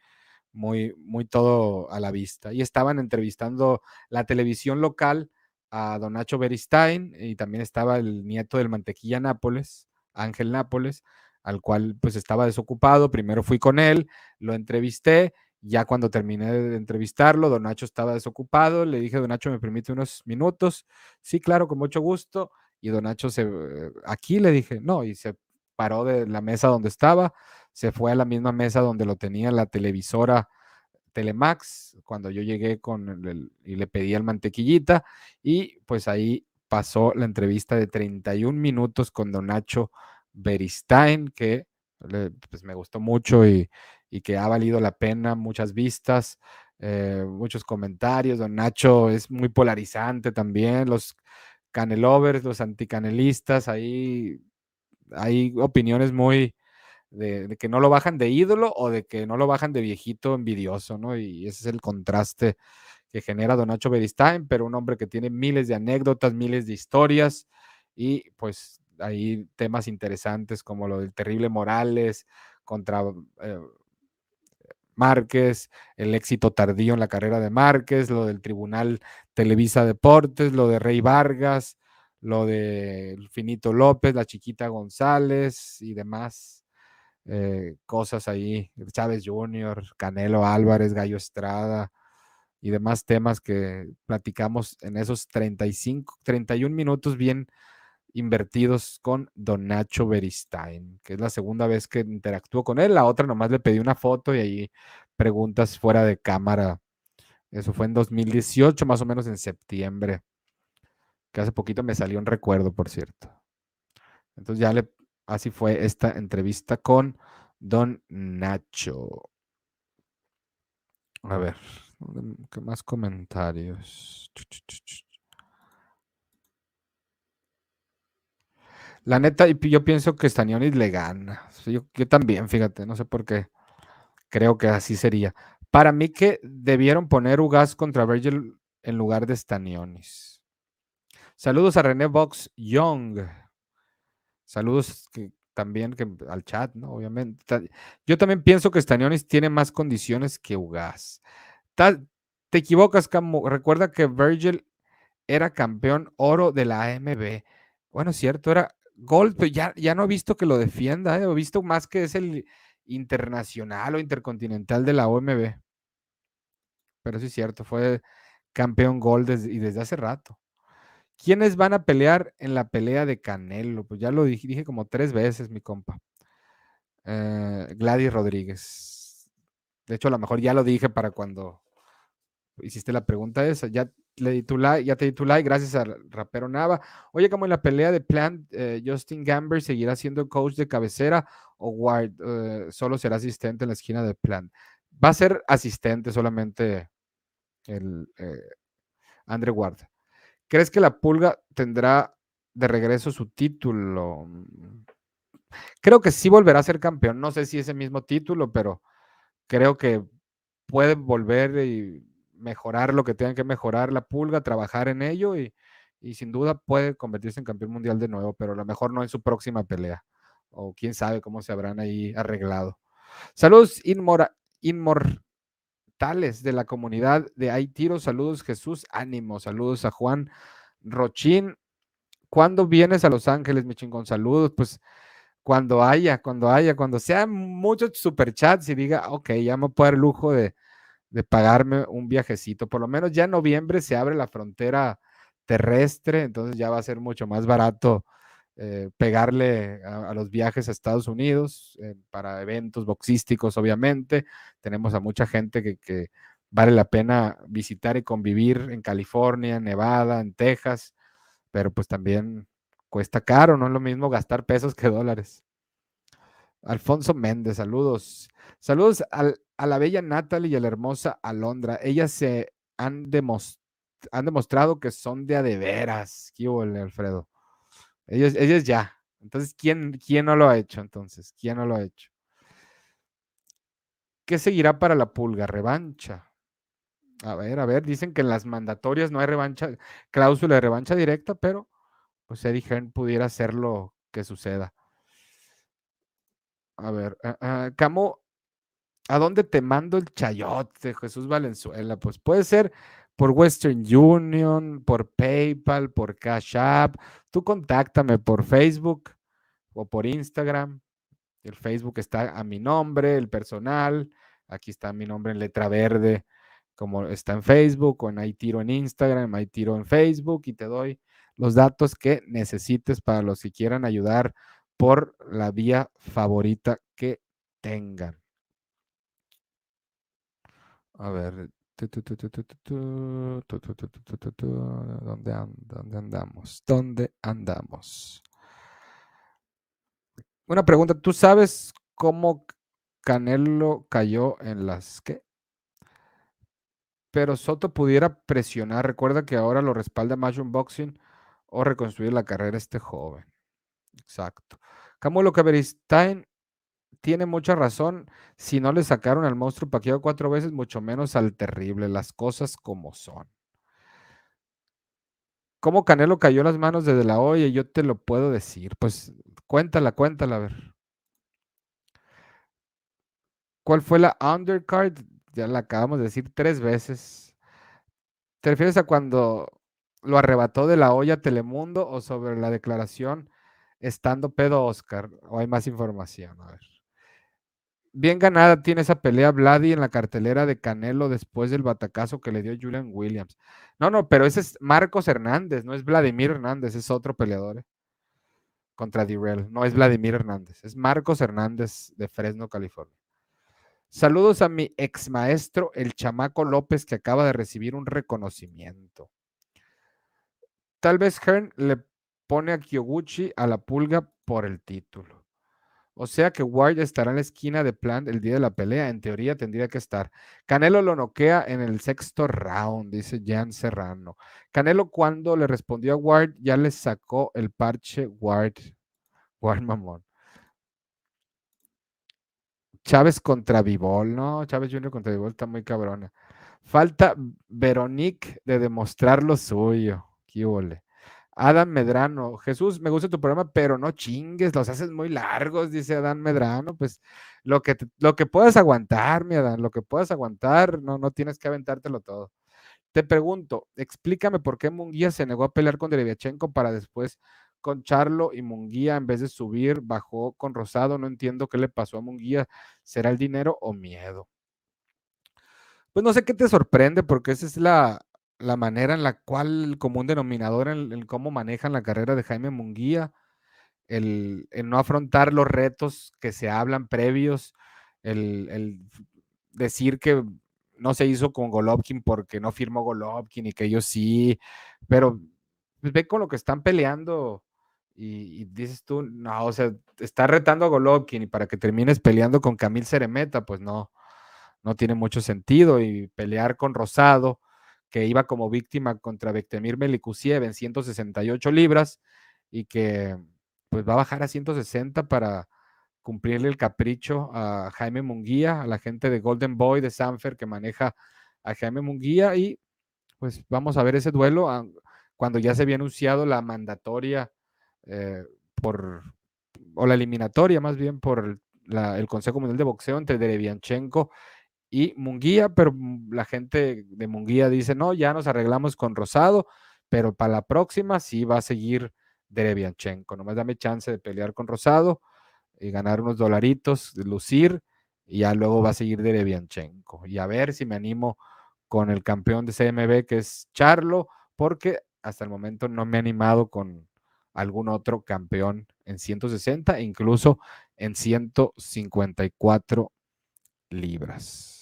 muy, muy todo a la vista. Y estaban entrevistando la televisión local a Don Nacho Beristain y también estaba el nieto del Mantequilla Nápoles, Ángel Nápoles, al cual pues estaba desocupado. Primero fui con él, lo entrevisté ya cuando terminé de entrevistarlo, Don Nacho estaba desocupado, le dije, Don Nacho, ¿me permite unos minutos? Sí, claro, con mucho gusto. Y Don Nacho se, eh, aquí le dije, no, y se paró de la mesa donde estaba, se fue a la misma mesa donde lo tenía la televisora Telemax, cuando yo llegué con el, y le pedí el mantequillita, y pues ahí pasó la entrevista de 31 minutos con Don Nacho Beristain, que pues me gustó mucho y, y que ha valido la pena, muchas vistas, eh, muchos comentarios. Don Nacho es muy polarizante también, los canelovers, los anticanelistas, ahí hay opiniones muy de, que no lo bajan de ídolo o de que no lo bajan de viejito envidioso, ¿no? Y ese es el contraste que genera Don Nacho Beristain, pero un hombre que tiene miles de anécdotas, miles de historias y pues hay temas interesantes como lo del terrible Morales contra eh, Márquez, el éxito tardío en la carrera de Márquez, lo del Tribunal Televisa Deportes, lo de Rey Vargas, lo de Finito López, la chiquita González y demás eh, cosas ahí, Chávez Jr., Canelo Álvarez, Gallo Estrada y demás temas que platicamos en esos 35, 31 minutos bien invertidos con Don Nacho Beristain, que es la segunda vez que interactúo con él. La otra nomás le pedí una foto y ahí preguntas fuera de cámara. Eso fue en 2018, más o menos en septiembre, que hace poquito me salió un recuerdo, por cierto. Entonces ya le, así fue esta entrevista con Don Nacho. A ver, ¿qué más comentarios? La neta, yo pienso que Stanionis le gana. Yo, también, fíjate, no sé por qué. Creo que así sería. Para mí que debieron poner Ugas contra Virgil en lugar de Stanionis. Saludos a René Box Young. Saludos también que, al chat, ¿no? Obviamente. Yo también pienso que Stanionis tiene más condiciones que Ugas. te equivocas, Camo. Recuerda que Virgil era campeón oro de la AMB. Bueno, cierto, era Gold, pero ya, ya no he visto que lo defienda, ¿eh? he visto más que es el internacional o intercontinental de la OMB. Pero sí es cierto, fue campeón Gold y desde hace rato. ¿Quiénes van a pelear en la pelea de Canelo? Pues ya lo dije, como tres veces, mi compa. Eh, Gladys Rodríguez. De hecho, a lo mejor ya lo dije para cuando hiciste la pregunta esa. Ya le di tu like, ya te di tu like, gracias al rapero Nava. Oye, como en la pelea de Plant, eh, Justin Gamber seguirá siendo coach de cabecera o Ward eh, solo será asistente en la esquina de Plant. Va a ser asistente solamente el eh, Andre Ward. ¿Crees que la Pulga tendrá de regreso su título? Creo que sí volverá a ser campeón. No sé si ese mismo título, pero creo que puede volver y mejorar lo que tengan que mejorar la pulga, trabajar en ello y, sin duda puede convertirse en campeón mundial de nuevo, pero a lo mejor no en su próxima pelea. O quién sabe cómo se habrán ahí arreglado. Saludos de la comunidad de Haitiro. Saludos Jesús, ánimo. Saludos a Juan Rochín. ¿Cuándo vienes a Los Ángeles, mi chingón? Saludos, pues cuando haya, cuando haya, cuando sean muchos superchats y diga, ok, ya me puedo dar lujo de, de pagarme un viajecito. Por lo menos ya en noviembre se abre la frontera terrestre, entonces ya va a ser mucho más barato eh, pegarle a, los viajes a Estados Unidos eh, para eventos boxísticos, obviamente. Tenemos a mucha gente que, vale la pena visitar y convivir en California, Nevada, en Texas, pero pues también cuesta caro, no es lo mismo gastar pesos que dólares. Alfonso Méndez, saludos. Saludos a la bella Natalie y a la hermosa Alondra. Ellas se han demostrado han demostrado que son de a de veras. ¿Qué Alfredo? Ellos, ellos ya. Entonces, ¿quién, ¿quién no lo ha hecho entonces? ¿Quién no lo ha hecho? ¿Qué seguirá para la pulga? Revancha. A ver, a ver, dicen que en las mandatorias no hay revancha, cláusula de revancha directa, pero pues Eddie Hearn pudiera hacerlo que suceda. A ver, uh, Camo, ¿a dónde te mando el chayote, Jesús Valenzuela? Pues puede ser por Western Union, por PayPal, por Cash App. Tú contáctame por Facebook o por Instagram. El Facebook está a mi nombre, el personal. Aquí está mi nombre en letra verde, como está en Facebook, o en ahí tiro en Instagram, ahí tiro en Facebook y te doy los datos que necesites para los que quieran ayudar por la vía favorita que tengan. A ver, ¿dónde, andamos? ¿Dónde andamos? Una pregunta, ¿tú sabes cómo Canelo cayó en las qué? Pero Soto pudiera presionar, recuerda que ahora lo respalda Matchroom Boxing o reconstruir la carrera este joven. Exacto. Camulo Caberistain tiene mucha razón. Si no le sacaron al monstruo paqueado cuatro veces, mucho menos al terrible. Las cosas como son. ¿Cómo Canelo cayó las manos desde la olla? Yo te lo puedo decir. Pues cuéntala, cuéntala, a ver. ¿Cuál fue la undercard? Ya la acabamos de decir tres veces. ¿Te refieres a cuando lo arrebató de la olla Telemundo o sobre la declaración estando pedo Oscar? ¿O hay más información? A ver. Bien ganada tiene esa pelea Vladi en la cartelera de Canelo después del batacazo que le dio Julian Williams. No, no, pero ese es Marcos Hernández, no es Vladimir Hernández, es otro peleador. Eh, contra Dirrell. No es Vladimir Hernández, es Marcos Hernández de Fresno, California. Saludos a mi ex maestro, el chamaco López, que acaba de recibir un reconocimiento. Tal vez Hearn le pone a Kyoguchi a la pulga por el título. O sea que Ward estará en la esquina de Plant el día de la pelea. En teoría tendría que estar. Canelo lo noquea en el sexto round, dice Jan Serrano. Canelo cuando le respondió a Ward ya le sacó el parche Ward. Ward mamón. Chávez contra Vivol, ¿no? Chávez Jr. contra Vivol está muy cabrona. Falta Veronique de demostrar lo suyo. Qué ole. Adam Medrano, Jesús, me gusta tu programa, pero no chingues, los haces muy largos, dice Adán Medrano. Pues lo que, lo que puedas aguantar, mi Adán, lo que puedas aguantar, no, no tienes que aventártelo todo. Te pregunto, explícame por qué Munguía se negó a pelear con Dereviachenko para después con Charlo y Munguía en vez de subir, bajó con Rosado. No entiendo qué le pasó a Munguía. ¿Será el dinero o miedo? Pues no sé qué te sorprende, porque esa es la, la manera en la cual el común denominador en, cómo manejan la carrera de Jaime Munguía, el, no afrontar los retos que se hablan previos, el, decir que no se hizo con Golovkin porque no firmó Golovkin y que ellos sí, pero pues, ve con lo que están peleando y, dices tú, no, o sea, está retando a Golovkin y para que termines peleando con Camil Ceremeta, pues no, no tiene mucho sentido y pelear con Rosado que iba como víctima contra Bektemir Melikusiev en 168 libras y que pues va a bajar a 160 para cumplirle el capricho a Jaime Munguía, a la gente de Golden Boy de Sanfer que maneja a Jaime Munguía y pues vamos a ver ese duelo ah, cuando ya se había anunciado la mandatoria eh, por, o la eliminatoria más bien por el Consejo Mundial de Boxeo entre Derevianchenko y Munguía, pero la gente de Munguía dice, no, ya nos arreglamos con Rosado, pero para la próxima sí va a seguir Derevianchenko. Nomás dame chance de pelear con Rosado y ganar unos dolaritos, lucir, y ya luego va a seguir Derevianchenko. Y a ver si me animo con el campeón de CMB, que es Charlo, porque hasta el momento no me he animado con algún otro campeón en 160 e incluso en 154 libras.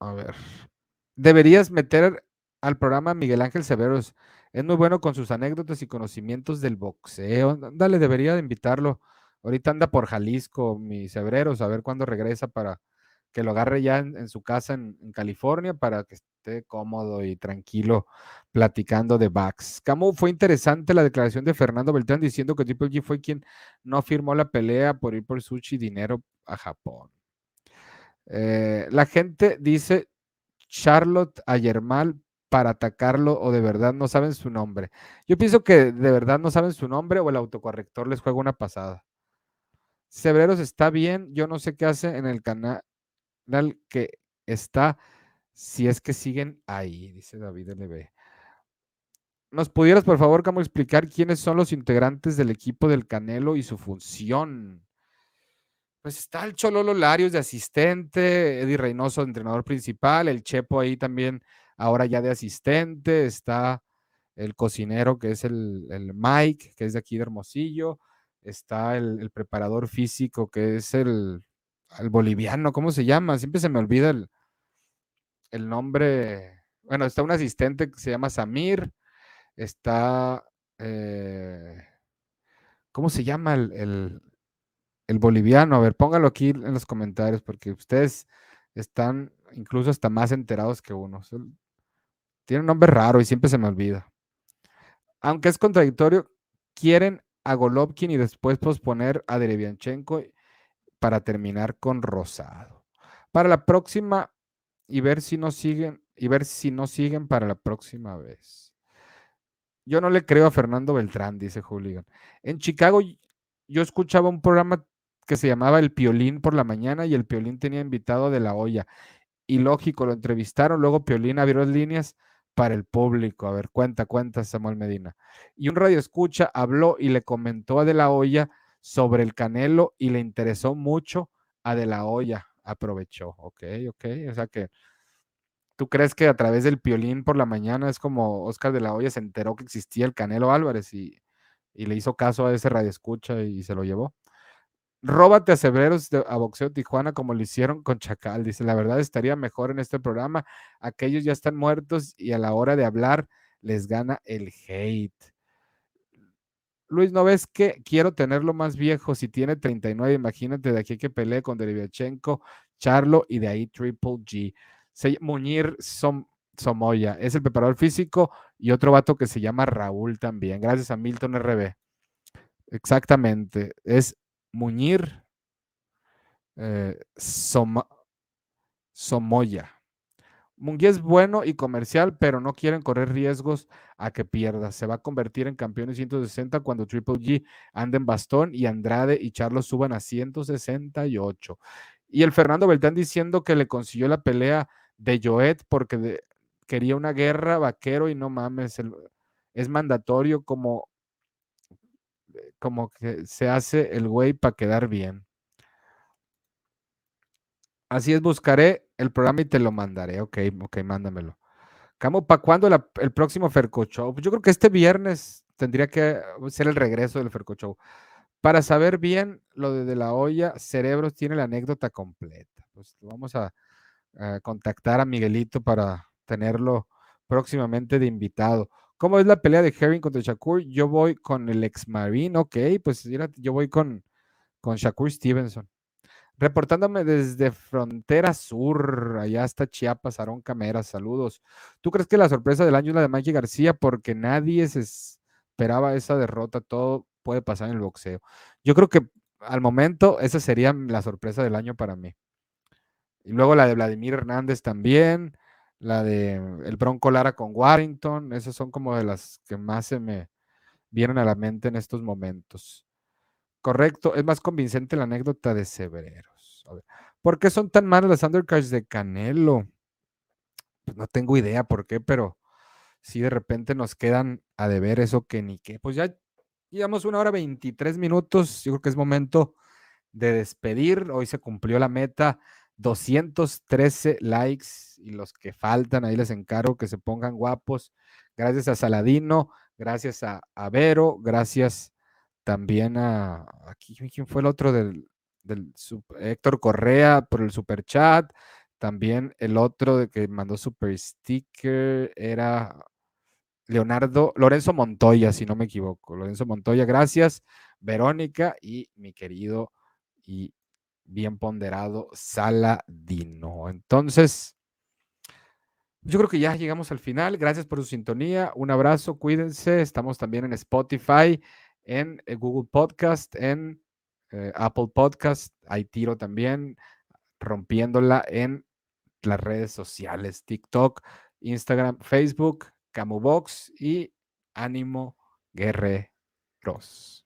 A ver. Deberías meter al programa Miguel Ángel Severos. Es muy bueno con sus anécdotas y conocimientos del boxeo. Dale, debería de invitarlo. Ahorita anda por Jalisco, mi Severos, a ver cuándo regresa para que lo agarre ya en, su casa en, California para que esté cómodo y tranquilo platicando de Bax. Camu, fue interesante la declaración de Fernando Beltrán diciendo que Triple G fue quien no firmó la pelea por ir por sushi y dinero a Japón. Eh, la gente dice Charlotte Ayermal para atacarlo o de verdad no saben su nombre. Yo pienso que de verdad no saben su nombre o el autocorrector les juega una pasada. Cebreros está bien, yo no sé qué hace en el canal que está, si es que siguen ahí, dice David LB. ¿Nos pudieras, por favor, cómo explicar quiénes son los integrantes del equipo del Canelo y su función? Pues está el Chololo Larios de asistente, Eddie Reynoso entrenador principal, el Chepo ahí también, ahora ya de asistente, está el cocinero que es el, el Mike, que es de aquí de Hermosillo, está el, preparador físico que es el, boliviano, ¿cómo se llama? Siempre se me olvida el, el nombre. Bueno, está un asistente que se llama Samir, está, eh, ¿cómo se llama el, el, boliviano? A ver, póngalo aquí en los comentarios porque ustedes están incluso hasta más enterados que uno. Tiene un nombre raro y siempre se me olvida. Aunque es contradictorio, quieren a Golovkin y después posponer a Derevianchenko para terminar con Rosado. Para la próxima y ver si no siguen y ver si no siguen para la próxima vez. Yo no le creo a Fernando Beltrán, dice Hooligan. En Chicago yo escuchaba un programa que se llamaba El Piolín por la mañana y el Piolín tenía invitado de la olla. Y lógico, lo entrevistaron, luego Piolín abrió las líneas para el público. A ver, cuenta, cuenta Samuel Medina. Y un radio escucha habló y le comentó a De La Hoya sobre el Canelo y le interesó mucho a De La Hoya. Aprovechó. Ok, ok. O sea que tú crees que a través del piolín por la mañana es como Oscar De La Hoya se enteró que existía el Canelo Álvarez y, y le hizo caso a ese radio escucha y se lo llevó. Róbate a Cebreros a Boxeo Tijuana como lo hicieron con Chacal. Dice, la verdad estaría mejor en este programa. Aquellos ya están muertos y a la hora de hablar les gana el hate. Luis, ¿no ves que quiero tenerlo más viejo? Si tiene 39, imagínate de aquí que pelee con Dereviachenko, Charlo y de ahí Triple G. Muñir Somoya es el preparador físico y otro vato que se llama Raúl también. Gracias a Milton RB. Exactamente. Es Muñir eh, Somoya. Munguía es bueno y comercial, pero no quieren correr riesgos a que pierda. Se va a convertir en campeón en 160 cuando Triple G ande en bastón y Andrade y Charlos suban a 168. Y el Fernando Beltrán diciendo que le consiguió la pelea de Joet porque quería una guerra vaquero y no mames, es mandatorio como como que se hace el güey para quedar bien. Así es, buscaré el programa y te lo mandaré. Ok, ok, mándamelo. Camo, ¿para cuándo el próximo Ferco Show? Yo creo que este viernes tendría que ser el regreso del Ferco Show. Para saber bien lo de, la olla, Cerebros tiene la anécdota completa. Pues vamos a contactar a Miguelito para tenerlo próximamente de invitado. ¿Cómo es la pelea de Herring contra Shakur? Yo voy con el ex Marine, ok, pues yo voy con, con Shakur Stevenson. Reportándome desde Frontera Sur, allá está Chiapas, Aarón Cameras, saludos. ¿Tú crees que la sorpresa del año es la de Mikey García? Porque nadie se esperaba esa derrota, todo puede pasar en el boxeo. Yo creo que al momento esa sería la sorpresa del año para mí. Y luego la de Vladimir Hernández también la de el Bronco Lara con Warrington, esas son como de las que más se me vienen a la mente en estos momentos. Correcto, es más convincente la anécdota de Severeros. ¿Por qué son tan malas las undercards de Canelo? Pues no tengo idea por qué, pero si de repente nos quedan a deber eso que ni qué. Pues ya llevamos una hora 23 minutos, yo creo que es momento de despedir. Hoy se cumplió la meta 213 likes y los que faltan, ahí les encargo que se pongan guapos. Gracias a Saladino, gracias a, Vero, gracias también a, aquí, ¿quién fue el otro del, Héctor Correa por el super chat? También el otro de que mandó super sticker era Leonardo, Lorenzo Montoya, si no me equivoco. Lorenzo Montoya, gracias. Verónica y mi querido y bien ponderado Saladino. Entonces, yo creo que ya llegamos al final. Gracias por su sintonía. Un abrazo, cuídense. Estamos también en Spotify, en eh, Google Podcast, en eh, Apple Podcast. Hay tiro también, rompiéndola en las redes sociales, TikTok, Instagram, Facebook, Camubox y Ánimo Guerreros.